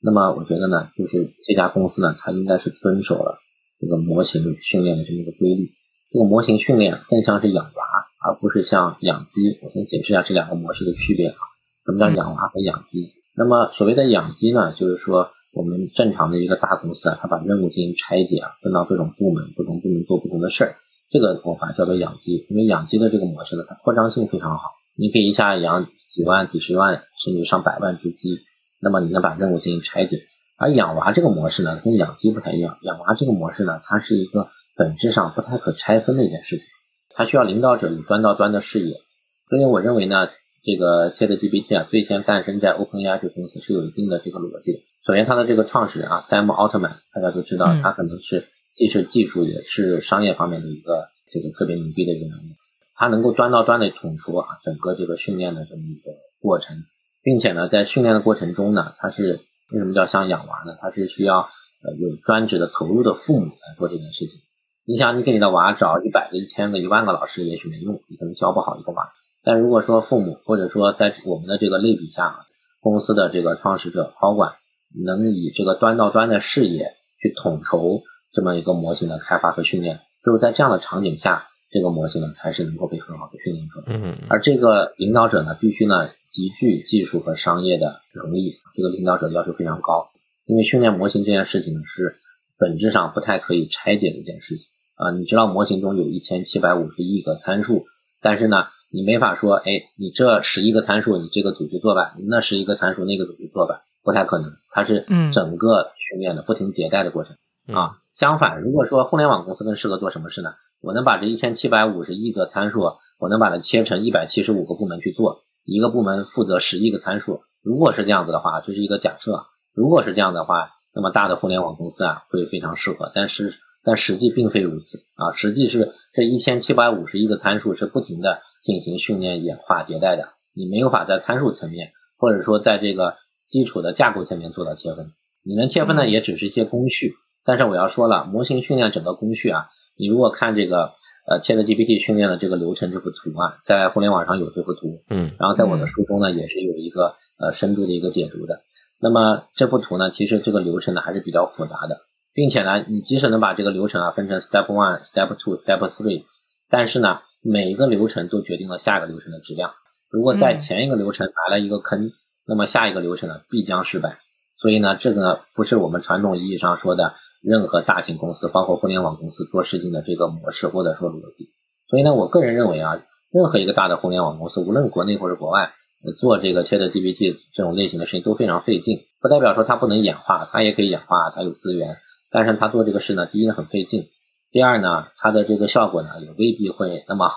那么我觉得呢，就是这家公司呢，它应该是遵守了这个模型训练的这么一个规律。这个模型训练更像是养娃，而不是像养鸡。我先解释一下这两个模式的区别啊。什么叫养娃和养鸡？那么所谓的养鸡呢，就是说我们正常的一个大公司啊，它把任务进行拆解啊，分到各种部门，不同部门做不同的事儿，这个做法叫做养鸡。因为养鸡的这个模式呢，它扩张性非常好，你可以一下养几万、几十万，甚至上百万只鸡。那么你能把任务进行拆解，而养娃这个模式呢，跟养鸡不太一样。养娃这个模式呢，它是一个本质上不太可拆分的一件事情，它需要领导者有端到端的视野。所以我认为呢，这个 ChatGPT 啊，最先诞生在 OpenAI 这个公司是有一定的这个逻辑。首先，它的这个创始人啊，Sam Altman，大家都知道，他可能是既是技术也是商业方面的一个这个特别牛逼的一个人物。他能够端到端的统筹啊整个这个训练的这么一个过程。并且呢，在训练的过程中呢，它是为什么叫像养娃呢？它是需要呃有专职的投入的父母来做这件事情。你想，你给你的娃找一百个、一千个、一万个老师，也许没用，你可能教不好一个娃。但如果说父母或者说在我们的这个类比下，公司的这个创始者、高管能以这个端到端的视野去统筹这么一个模型的开发和训练，就是在这样的场景下，这个模型呢才是能够被很好的训练出来。嗯，而这个领导者呢，必须呢。极具技术和商业的能力，这个领导者要求非常高。因为训练模型这件事情呢，是本质上不太可以拆解的一件事情啊。你知道模型中有一千七百五十亿个参数，但是呢，你没法说，哎，你这十一个参数，你这个组去做吧，那十一个参数那个组去做吧，不太可能。它是整个训练的不停迭代的过程啊。相反，如果说互联网公司更适合做什么事呢？我能把这一千七百五十亿个参数，我能把它切成一百七十五个部门去做。一个部门负责十亿个参数，如果是这样子的话，这是一个假设。如果是这样的话，那么大的互联网公司啊会非常适合。但是，但实际并非如此啊。实际是这一千七百五十亿个参数是不停的进行训练、演化、迭代的。你没有法在参数层面，或者说在这个基础的架构层面做到切分。你能切分的也只是一些工序。但是我要说了，模型训练整个工序啊，你如果看这个。呃，ChatGPT 训练的这个流程这幅图啊，在互联网上有这幅图，嗯，然后在我的书中呢，也是有一个呃深度的一个解读的。那么这幅图呢，其实这个流程呢还是比较复杂的，并且呢，你即使能把这个流程啊分成 Step One、Step Two、Step Three，但是呢，每一个流程都决定了下一个流程的质量。如果在前一个流程埋了一个坑，那么下一个流程呢必将失败。所以呢，这个不是我们传统意义上说的。任何大型公司，包括互联网公司做事情的这个模式或者说逻辑，所以呢，我个人认为啊，任何一个大的互联网公司，无论国内或者国外，做这个 ChatGPT 这种类型的事情都非常费劲。不代表说它不能演化，它也可以演化，它有资源，但是它做这个事呢，第一呢很费劲，第二呢，它的这个效果呢也未必会那么好，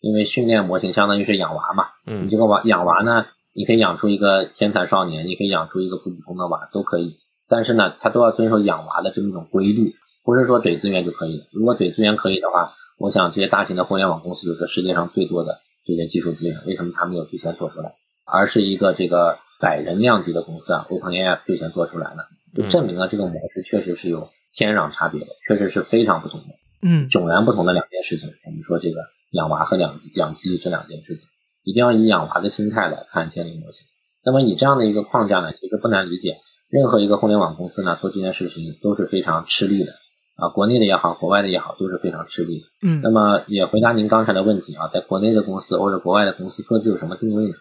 因为训练模型相当于是养娃嘛。
嗯
你这个娃养娃呢，你可以养出一个天才少年，你可以养出一个普普通的娃都可以，但是呢，它都要遵守养娃的这么一种规律，不是说怼资源就可以了。如果怼资源可以的话，我想这些大型的互联网公司就是世界上最多的这些技术资源，为什么它没有最先做出来，而是一个这个百人量级的公司啊，OpenAI 最先做出来呢？就证明了这个模式确实是有天壤差别的，确实是非常不同的。
嗯
迥然不同的两件事情。我们说这个养娃和养养鸡这两件事情，一定要以养娃的心态来看建立模型。那么以这样的一个框架呢，其实不难理解，任何一个互联网公司呢做这件事情都是非常吃力的啊，国内的也好，国外的也好，都是非常吃力的。
嗯
那么也回答您刚才的问题啊，在国内的公司或者国外的公司各自有什么定位呢？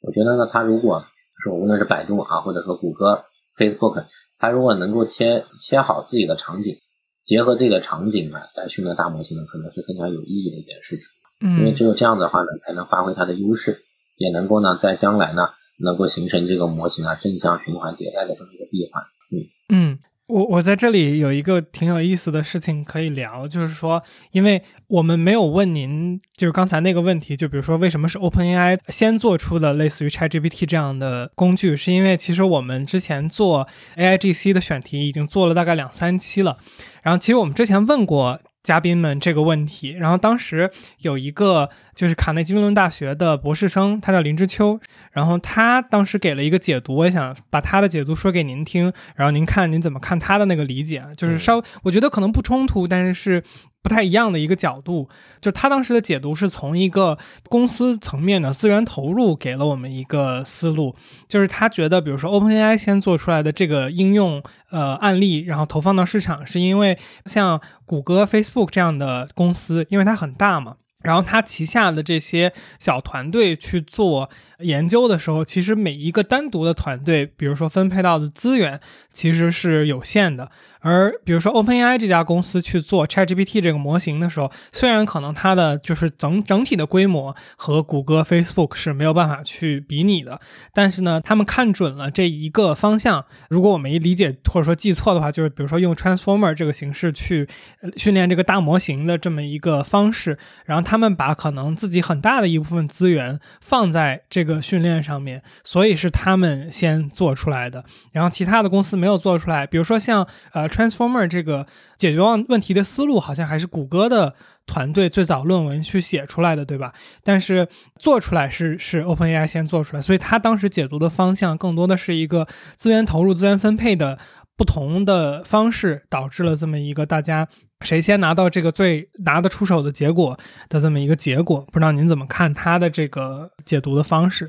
我觉得呢，它如果说无论是百度啊，或者说谷歌、Facebook，它如果能够切切好自己的场景，结合自己的场景呢来训练大模型呢，可能是更加有意义的一件事情。嗯因为
嗯
只有这样的话呢，才能发挥它的优势，也能够呢在将来呢能够形成这个模型啊正向循环迭代的这么一个闭环。嗯，
嗯，我我在这里有一个挺有意思的事情可以聊，就是说，因为我们没有问您，就是刚才那个问题，就比如说为什么是 OpenAI 先做出的类似于 ChatGPT 这样的工具，是因为其实我们之前做 AIGC 的选题已经做了大概两三期了，然后其实我们之前问过。嘉宾们这个问题，然后当时有一个就是卡内基梅隆大学的博士生，他叫林之秋，然后他当时给了一个解读，我也想把他的解读说给您听，然后您看您怎么看他的那个理解，就是稍我觉得可能不冲突，但是是不太一样的一个角度。就他当时的解读是从一个公司层面的资源投入给了我们一个思路，就是他觉得，比如说 OpenAI 先做出来的这个应用呃案例，然后投放到市场，是因为像谷歌、Facebook 这样的公司，因为它很大嘛。然后他旗下的这些小团队去做研究的时候，其实每一个单独的团队，比如说分配到的资源，其实是有限的。而比如说 OpenAI 这家公司去做 ChatGPT 这个模型的时候，虽然可能它的就是整整体的规模和谷歌、Facebook 是没有办法去比拟的，但是呢，他们看准了这一个方向。如果我没理解或者说记错的话，就是比如说用 Transformer 这个形式去训练这个大模型的这么一个方式，然后他们把可能自己很大的一部分资源放在这个训练上面，所以是他们先做出来的。然后其他的公司没有做出来，比如说像呃 Transformer 这个解决问问题的思路，好像还是谷歌的团队最早论文去写出来的，对吧？但是做出来是是 OpenAI 先做出来，所以他当时解读的方向更多的是一个资源投入、资源分配的不同的方式，导致了这么一个大家谁先拿到这个最拿得出手的结果的这么一个结果。不知道您怎么看他的这个解读的方式？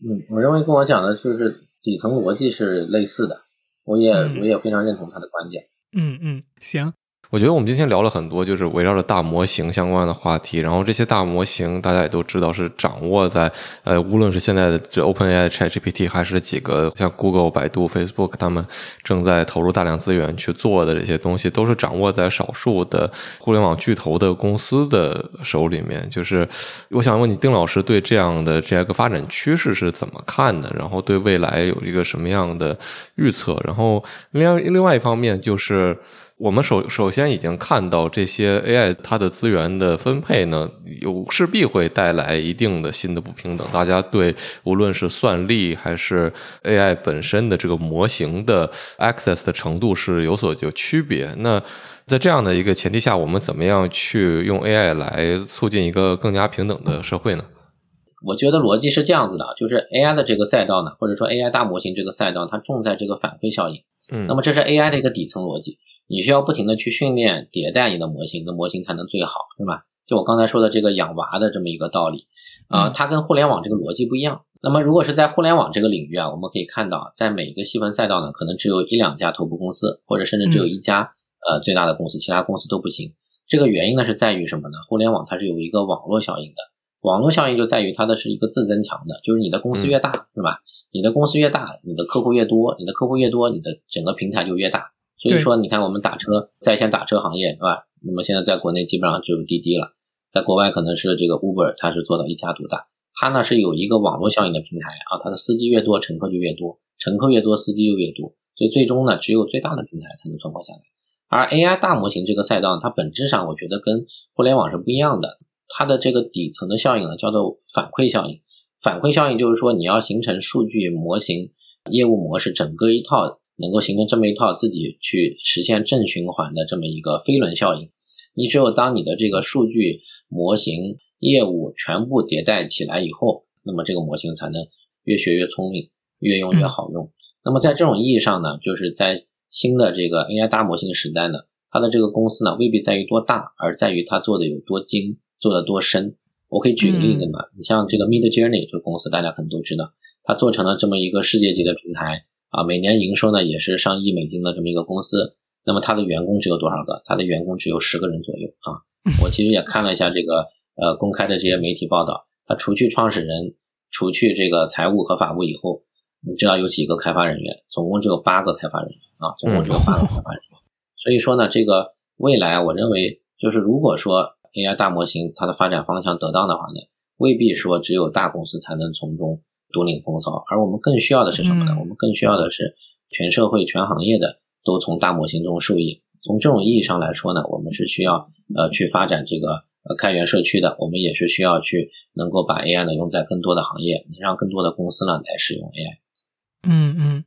嗯，我认为跟我讲的就是底层逻辑是类似的，我也、
嗯
我也非常认同他的观点。
嗯嗯，行，
我觉得我们今天聊了很多，就是围绕着大模型相关的话题。然后这些大模型，大家也都知道是掌握在呃，无论是现在的这 OpenAI、ChatGPT，还是几个像 Google、百度、Facebook 他们正在投入大量资源去做的这些东西，都是掌握在少数的互联网巨头的公司的手里面。就是我想问你，丁老师对这样的这样一个发展趋势是怎么看的？然后对未来有一个什么样的预测？然后另外另外一方面就是。我们首首先已经看到这些 AI 它的资源的分配呢，有势必会带来一定的新的不平等。大家对无论是算力还是 AI 本身的这个模型的 access 的程度是有所有区别。那在这样的一个前提下，我们怎么样去用 AI 来促进一个更加平等的社会呢？
我觉得逻辑是这样子的，就是 AI 的这个赛道呢，或者说 AI 大模型这个赛道，它重在这个反馈效应。
嗯，
那么这是 AI 的一个底层逻辑，你需要不停的去训练、迭代你的模型，你的模型才能最好，是吧？就我刚才说的这个养娃的这么一个道理，啊、
嗯
它跟互联网这个逻辑不一样。那么如果是在互联网这个领域啊，我们可以看到，在每一个细分赛道呢，可能只有一两家头部公司，或者甚至只有一家、呃最大的公司，其他公司都不行。这个原因呢是在于什么呢？互联网它是有一个网络效应的，网络效应就在于它的是一个自增强的，就是你的公司越大，是吧？你的公司越大，你的客户越多，你的客户越多，你的整个平台就越大。所以说，你看我们打车在线打车行业，对吧？那么现在在国内基本上只有滴滴了，在国外可能是这个 Uber，它是做到一家独大。它呢是有一个网络效应的平台啊，它的司机越多，乘客就越多，乘客越多，司机就越多，所以最终呢，只有最大的平台才能存活下来。而 AI 大模型这个赛道，它本质上我觉得跟互联网是不一样的。它的这个底层的效应呢，叫做反馈效应。反馈效应就是说，你要形成数据模型、业务模式，整个一套能够形成这么一套自己去实现正循环的这么一个飞轮效应。你只有当你的这个数据模型、业务全部迭代起来以后，那么这个模型才能越学越聪明，越用越好用。那么在这种意义上呢，就是在新的这个 AI 大模型时代呢，它的这个公司呢，未必在于多大，而在于它做的有多精。做的多深？我可以举个例子嘛？你像这个 Mid Journey 这个公司，大家可能都知道，它做成了这么一个世界级的平台啊，每年营收呢也是上亿美金的这么一个公司。那么它的员工只有多少个？它的员工只有十个人左右啊。*laughs* 我其实也看了一下这个呃公开的这些媒体报道，它除去创始人，除去这个财务和法务以后，你知道有几个开发人员？总共只有八个开发人员啊，总共只有八个开发人员。所以说呢，这个未来我认为就是如果说。AI 大模型它的发展方向得当的话呢，未必说只有大公司才能从中独领风骚，而我们更需要的是什么呢？我们更需要的是全社会、全行业的都从大模型中受益。从这种意义上来说呢，我们是需要呃去发展这个呃开源社区的，我们也是需要去能够把 AI 呢用在更多的行业，让更多的公司呢来使用 AI。
嗯嗯。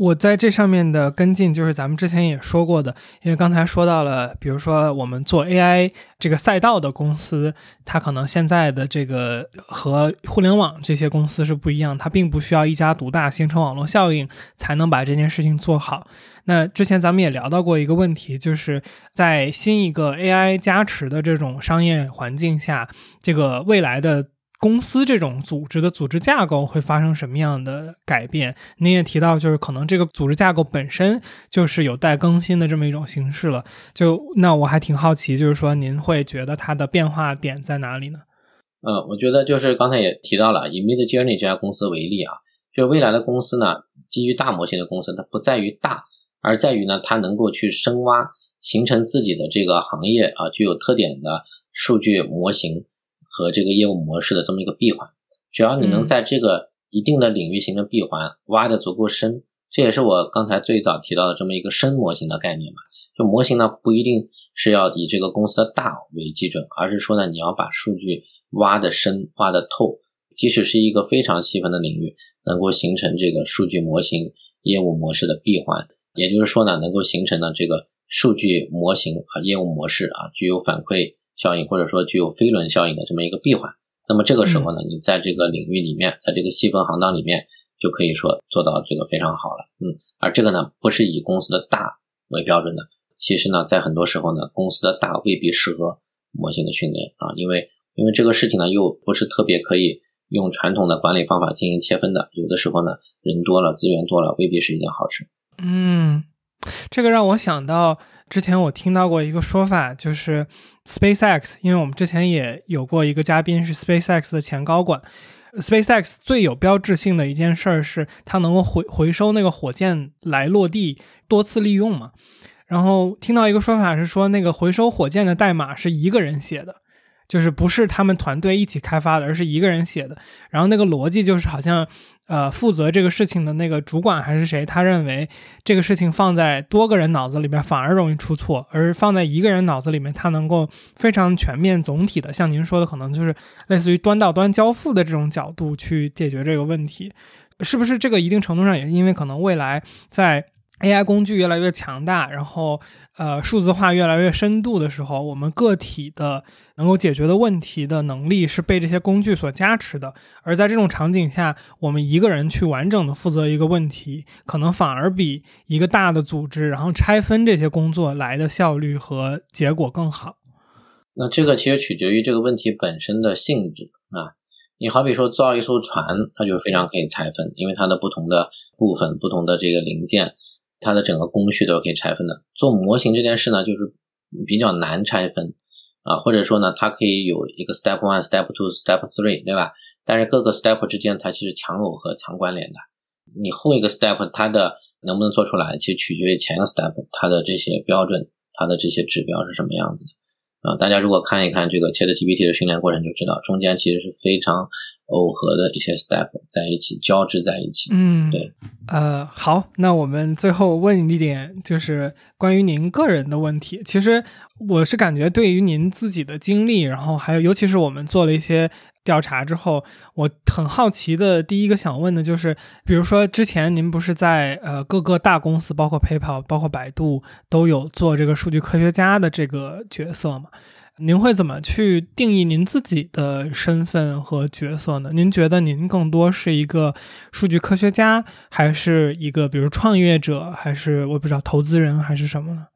我在这上面的跟进，就是咱们之前也说过的，因为刚才说到了，比如说我们做 AI 这个赛道的公司，它可能现在的这个和互联网这些公司是不一样，它并不需要一家独大形成网络效应才能把这件事情做好。那之前咱们也聊到过一个问题，就是在新一个 AI 加持的这种商业环境下，这个未来的。公司这种组织的组织架构会发生什么样的改变？您也提到，就是可能这个组织架构本身就是有待更新的这么一种形式了。就那我还挺好奇，就是说您会觉得它的变化点在哪里呢？
呃，我觉得就是刚才也提到了，以 Mid Journey 这家公司为例啊，就是未来的公司呢，基于大模型的公司，它不在于大，而在于呢，它能够去深挖，形成自己的这个行业啊具有特点的数据模型。和这个业务模式的这么一个闭环，只要你能在这个一定的领域形成闭环，挖的足够深，这也是我刚才最早提到的这么一个深模型的概念嘛。就模型呢，不一定是要以这个公司的大为基准，而是说呢，你要把数据挖的深、挖的透，即使是一个非常细分的领域，能够形成这个数据模型、业务模式的闭环，也就是说呢，能够形成呢这个数据模型和业务模式啊，具有反馈。效应或者说具有飞轮效应的这么一个闭环，那么这个时候呢，你在这个领域里面，在这个细分行当里面，就可以说做到这个非常好了。嗯，而这个呢，不是以公司的大为标准的。其实呢，在很多时候呢，公司的大未必适合模型的训练啊，因为因为这个事情呢，又不是特别可以用传统的管理方法进行切分的。有的时候呢，人多了，资源多了，未必是一件好事。
嗯，这个让我想到。之前我听到过一个说法，就是 SpaceX，因为我们之前也有过一个嘉宾是 SpaceX 的前高管。SpaceX 最有标志性的一件事儿是，它能够回回收那个火箭来落地多次利用嘛。然后听到一个说法是说，那个回收火箭的代码是一个人写的，就是不是他们团队一起开发的，而是一个人写的。然后那个逻辑就是好像。呃，负责这个事情的那个主管还是谁？他认为这个事情放在多个人脑子里边反而容易出错，而放在一个人脑子里面，他能够非常全面、总体的，像您说的，可能就是类似于端到端交付的这种角度去解决这个问题，是不是？这个一定程度上也因为可能未来在。AI 工具越来越强大，然后呃数字化越来越深度的时候，我们个体的能够解决的问题的能力是被这些工具所加持的。而在这种场景下，我们一个人去完整的负责一个问题，可能反而比一个大的组织然后拆分这些工作来的效率和结果更好。
那这个其实取决于这个问题本身的性质啊。你好比说造一艘船，它就非常可以拆分，因为它的不同的部分、不同的这个零件。它的整个工序都是可以拆分的。做模型这件事呢，就是比较难拆分啊，或者说呢，它可以有一个 step one、step two、step three，对吧？但是各个 step 之间它其实强耦合、强关联的。你后一个 step 它的能不能做出来，其实取决于前一个 step 它的这些标准、它的这些指标是什么样子的。啊，大家如果看一看这个 ChatGPT 的训练过程，就知道中间其实是非常耦合的一些 step 在一起交织在一起。
嗯，
对。
呃，好，那我们最后问一点，就是关于您个人的问题。其实我是感觉，对于您自己的经历，然后还有尤其是我们做了一些。调查之后，我很好奇的第一个想问的就是，比如说之前您不是在呃各个大公司，包括 PayPal、包括百度，都有做这个数据科学家的这个角色吗？您会怎么去定义您自己的身份和角色呢？您觉得您更多是一个数据科学家，还是一个比如创业者，还是我不知道投资人，还是什么呢？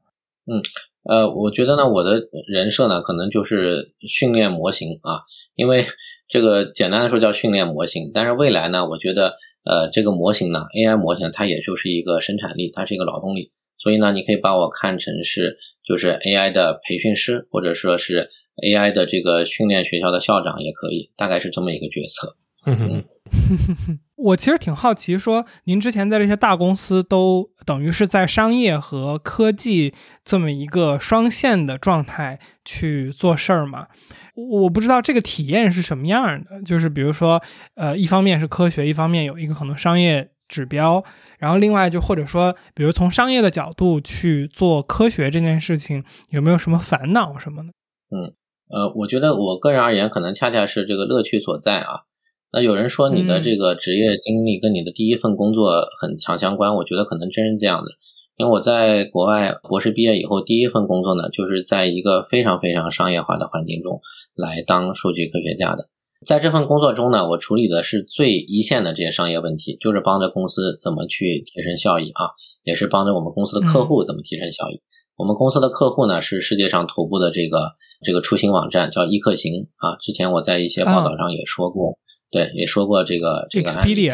嗯。呃，我觉得呢，我的人设呢，可能就是训练模型啊，因为 *laughs* 这个简单的说叫训练模型。但是未来呢，我觉得，呃，这个模型呢，AI 模型它也就是一个生产力，它是一个劳动力。所以呢，你可以把我看成是就是 AI 的培训师，或者说是 AI 的这个训练学校的校长也可以，大概是这么一个角色。嗯。*laughs*
我其实挺好奇，说您之前在这些大公司都等于是在商业和科技这么一个双线的状态去做事儿嘛？我不知道这个体验是什么样的。就是比如说，呃，一方面是科学，一方面有一个可能商业指标，然后另外就或者说，比如从商业的角度去做科学这件事情，有没有什么烦恼什么的？
嗯，呃，我觉得我个人而言，可能恰恰是这个乐趣所在啊。那有人说你的这个职业经历跟你的第一份工作很强相关，我觉得可能真是这样的。因为我在国外博士毕业以后，第一份工作呢，就是在一个非常非常商业化的环境中来当数据科学家的。在这份工作中呢，我处理的是最一线的这些商业问题，就是帮着公司怎么去提升效益啊，也是帮着我们公司的客户怎么提升效益。我们公司的客户呢是世界上头部的这个这个出行网站，叫易客行啊。之前我在一些报道上也说过。对，也说过这个这个案例。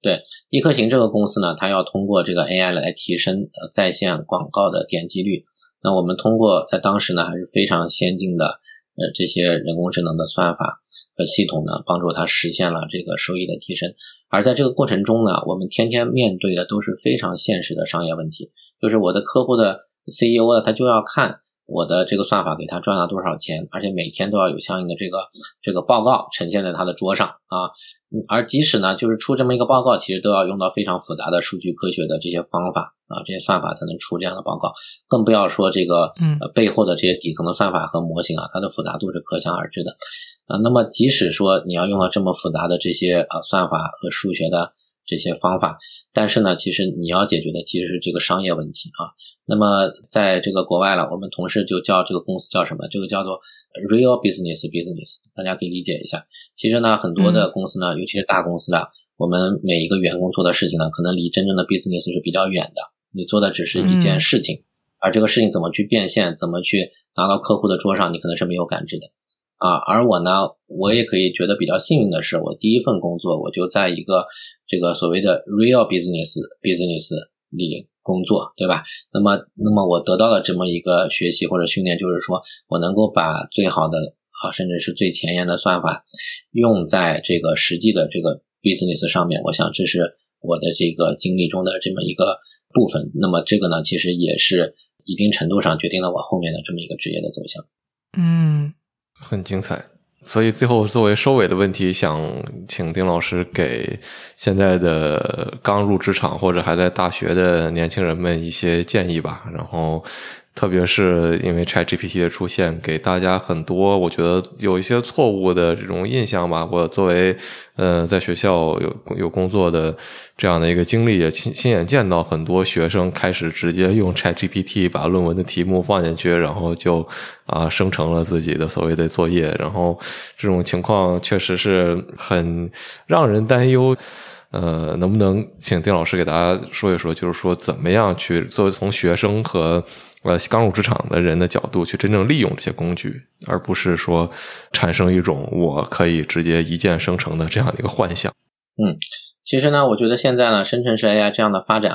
对，易客行这个公司呢，它要通过这个 AI 来提升呃在线广告的点击率。那我们通过在当时呢还是非常先进的呃这些人工智能的算法和系统呢，帮助他实现了这个收益的提升。而在这个过程中呢，我们天天面对的都是非常现实的商业问题，就是我的客户的 CEO 呢，他就要看。我的这个算法给他赚了多少钱，而且每天都要有相应的这个这个报告呈现在他的桌上啊。而即使呢，就是出这么一个报告，其实都要用到非常复杂的数据科学的这些方法啊，这些算法才能出这样的报告。更不要说这个呃背后的这些底层的算法和模型啊，它的复杂度是可想而知的啊。那么即使说你要用到这么复杂的这些呃算法和数学的这些方法，但是呢，其实你要解决的其实是这个商业问题啊。那么，在这个国外了，我们同事就叫这个公司叫什么？这个叫做 real business business，大家可以理解一下。其实呢，很多的公司呢，尤其是大公司的，我们每一个员工做的事情呢，可能离真正的 business 是比较远的。你做的只是一件事情，而这个事情怎么去变现，怎么去拿到客户的桌上，你可能是没有感知的啊。而我呢，我也可以觉得比较幸运的是，我第一份工作我就在一个这个所谓的 real business business 里。工作对吧？那么，那么我得到了这么一个学习或者训练，就是说我能够把最好的啊，甚至是最前沿的算法用在这个实际的这个 business 上面。我想这是我的这个经历中的这么一个部分。那么这个呢，其实也是一定程度上决定了我后面的这么一个职业的走向。
嗯，
很精彩。所以最后作为收尾的问题，想请丁老师给现在的刚入职场或者还在大学的年轻人们一些建议吧。然后。特别是因为 ChatGPT 的出现，给大家很多我觉得有一些错误的这种印象吧。我作为呃在学校有有工作的这样的一个经历，也亲亲眼见到很多学生开始直接用 ChatGPT 把论文的题目放进去，然后就啊生成了自己的所谓的作业。然后这种情况确实是很让人担忧。呃，能不能请丁老师给大家说一说，就是说怎么样去作为从学生和呃刚入职场的人的角度去真正利用这些工具，而不是说产生一种我可以直接一键生成的这样的一个幻想。
嗯，其实呢，我觉得现在呢，生成式 AI 这样的发展，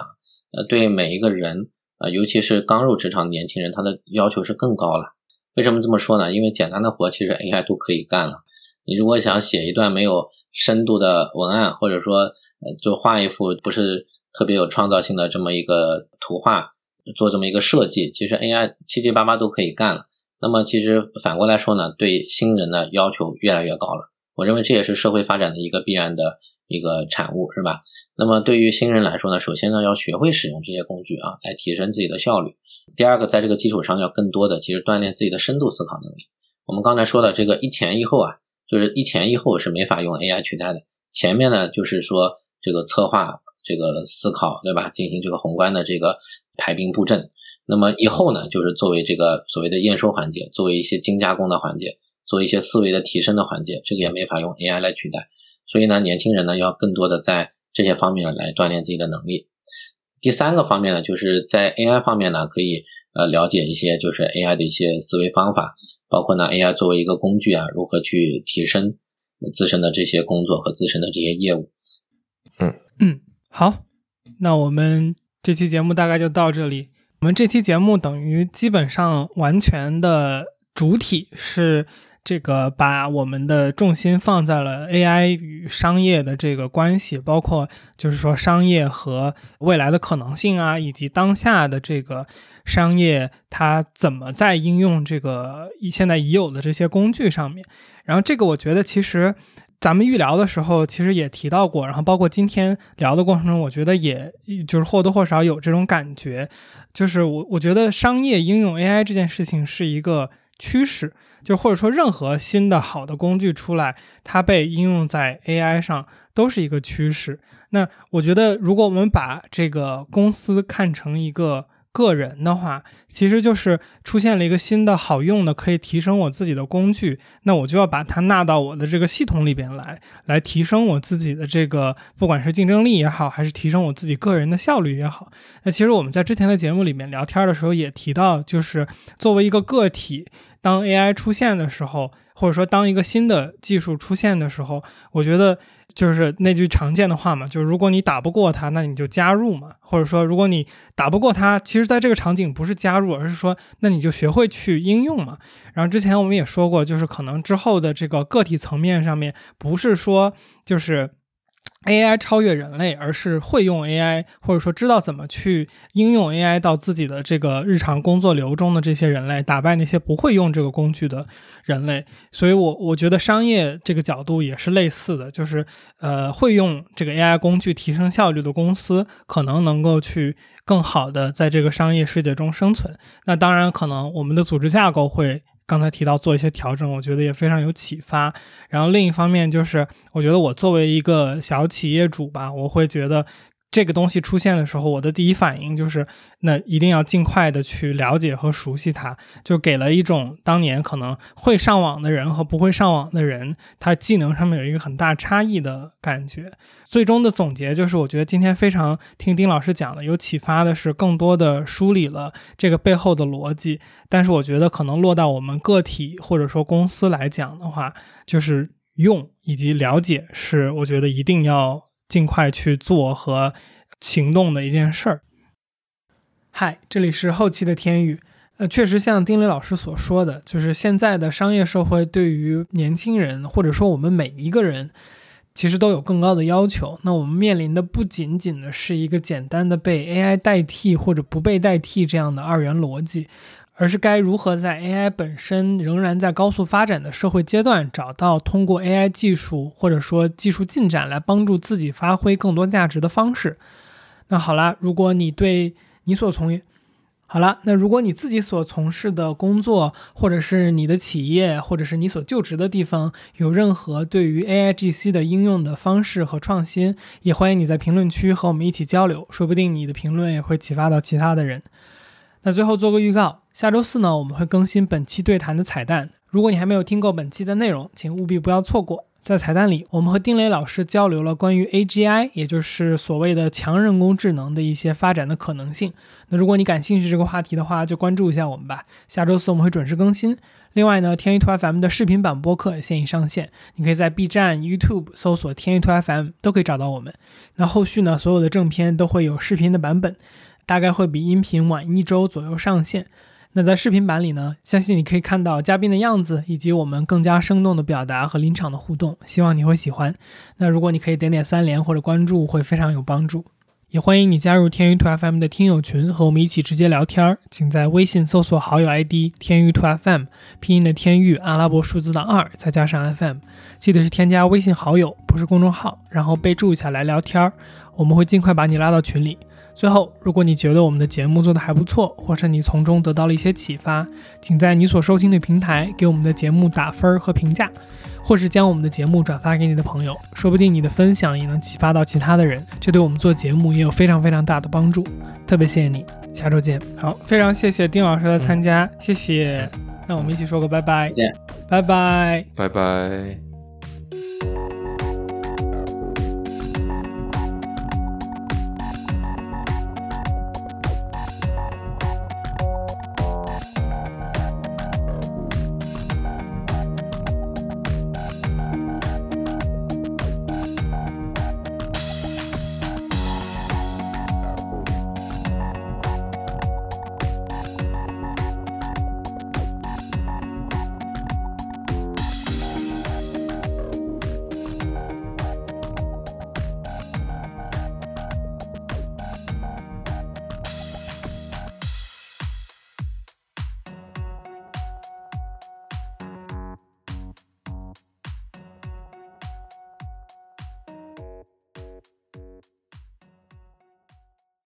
呃，对每一个人啊，尤其是刚入职场的年轻人，他的要求是更高了。为什么这么说呢？因为简单的活其实 AI 都可以干了。你如果想写一段没有深度的文案，或者说呃，就画一幅不是特别有创造性的这么一个图画，做这么一个设计，其实 AI 七七八八都可以干了。那么其实反过来说呢，对新人的要求越来越高了。我认为这也是社会发展的一个必然的一个产物，是吧？那么对于新人来说呢，首先呢要学会使用这些工具啊，来提升自己的效率。第二个，在这个基础上要更多的其实锻炼自己的深度思考能力。我们刚才说的这个一前一后啊，就是一前一后是没法用 AI 取代的。前面呢就是说这个策划、这个思考，对吧？进行这个宏观的这个排兵布阵。那么以后呢，就是作为这个所谓的验收环节，作为一些精加工的环节。做一些思维的提升的环节，这个也没法用 AI 来取代。所以呢，年轻人呢要更多的在这些方面来锻炼自己的能力。第三个方面呢，就是在 AI 方面呢，可以呃了解一些就是 AI 的一些思维方法，包括呢 AI 作为一个工具啊，如何去提升自身的这些工作和自身的这些业务。
嗯
嗯，好，那我们这期节目大概就到这里。我们这期节目等于基本上完全的主体是。这个把我们的重心放在了 AI 与商业的这个关系，包括就是说商业和未来的可能性啊，以及当下的这个商业它怎么在应用这个现在已有的这些工具上面。然后这个我觉得其实咱们预聊的时候其实也提到过，然后包括今天聊的过程中，我觉得也就是或多或少有这种感觉，就是我我觉得商业应用 AI 这件事情是一个趋势。就或者说，任何新的好的工具出来，它被应用在 AI 上都是一个趋势。那我觉得，如果我们把这个公司看成一个个人的话，其实就是出现了一个新的好用的可以提升我自己的工具，那我就要把它纳到我的这个系统里边来，来提升我自己的这个不管是竞争力也好，还是提升我自己个人的效率也好。那其实我们在之前的节目里面聊天的时候也提到，就是作为一个个体。当 AI 出现的时候，或者说当一个新的技术出现的时候，我觉得就是那句常见的话嘛，就是如果你打不过他，那你就加入嘛；或者说如果你打不过他，其实在这个场景不是加入，而是说那你就学会去应用嘛。然后之前我们也说过，就是可能之后的这个个体层面上面，不是说就是。AI 超越人类，而是会用 AI，或者说知道怎么去应用 AI 到自己的这个日常工作流中的这些人类，打败那些不会用这个工具的人类。所以，我我觉得商业这个角度也是类似的，就是呃，会用这个 AI 工具提升效率的公司，可能能够去更好的在这个商业世界中生存。那当然，可能我们的组织架构会。刚才提到做一些调整，我觉得也非常有启发。然后另一方面就是，我觉得我作为一个小企业主吧，我会觉得。这个东西出现的时候，我的第一反应就是，那一定要尽快的去了解和熟悉它，就给了一种当年可能会上网的人和不会上网的人，他技能上面有一个很大差异的感觉。最终的总结就是，我觉得今天非常听丁老师讲的，有启发的是更多的梳理了这个背后的逻辑。但是我觉得可能落到我们个体或者说公司来讲的话，就是用以及了解是我觉得一定要。尽快去做和行动的一件事儿。嗨，这里是后期的天宇。呃，确实像丁磊老师所说的，就是现在的商业社会对于年轻人，或者说我们每一个人，其实都有更高的要求。那我们面临的不仅仅的是一个简单的被 AI 代替或者不被代替这样的二元逻辑。而是该如何在 AI 本身仍然在高速发展的社会阶段，找到通过 AI 技术或者说技术进展来帮助自己发挥更多价值的方式？那好了，如果你对你所从，好了，那如果你自己所从事的工作，或者是你的企业，或者是你所就职的地方，有任何对于 AIGC 的应用的方式和创新，也欢迎你在评论区和我们一起交流，说不定你的评论也会启发到其他的人。那最后做个预告，下周四呢我们会更新本期对谈的彩蛋。如果你还没有听过本期的内容，请务必不要错过。在彩蛋里，我们和丁磊老师交流了关于 AGI，也就是所谓的强人工智能的一些发展的可能性。那如果你感兴趣这个话题的话，就关注一下我们吧。下周四我们会准时更新。另外呢，天娱 to FM 的视频版播客现已上线，你可以在 B 站、YouTube 搜索天娱 to FM 都可以找到我们。那后续呢，所有的正片都会有视频的版本。大概会比音频晚一周左右上线。那在视频版里呢，相信你可以看到嘉宾的样子，以及我们更加生动的表达和临场的互动。希望你会喜欢。那如果你可以点点三连或者关注，会非常有帮助。也欢迎你加入天娱兔 FM 的听友群，和我们一起直接聊天儿。请在微信搜索好友 ID“ 天娱兔 FM”，拼音的天娱，阿拉伯数字的二，再加上 FM。记得是添加微信好友，不是公众号，然后备注一下来聊天儿，我们会尽快把你拉到群里。最后，如果你觉得我们的节目做得还不错，或是你从中得到了一些启发，请在你所收听的平台给我们的节目打分和评价。或是将我们的节目转发给你的朋友，说不定你的分享也能启发到其他的人，这对我们做节目也有非常非常大的帮助。特别谢谢你，下周见。好，非常谢谢丁老师的参加，谢谢。那我们一起说个拜拜，拜拜，
拜拜。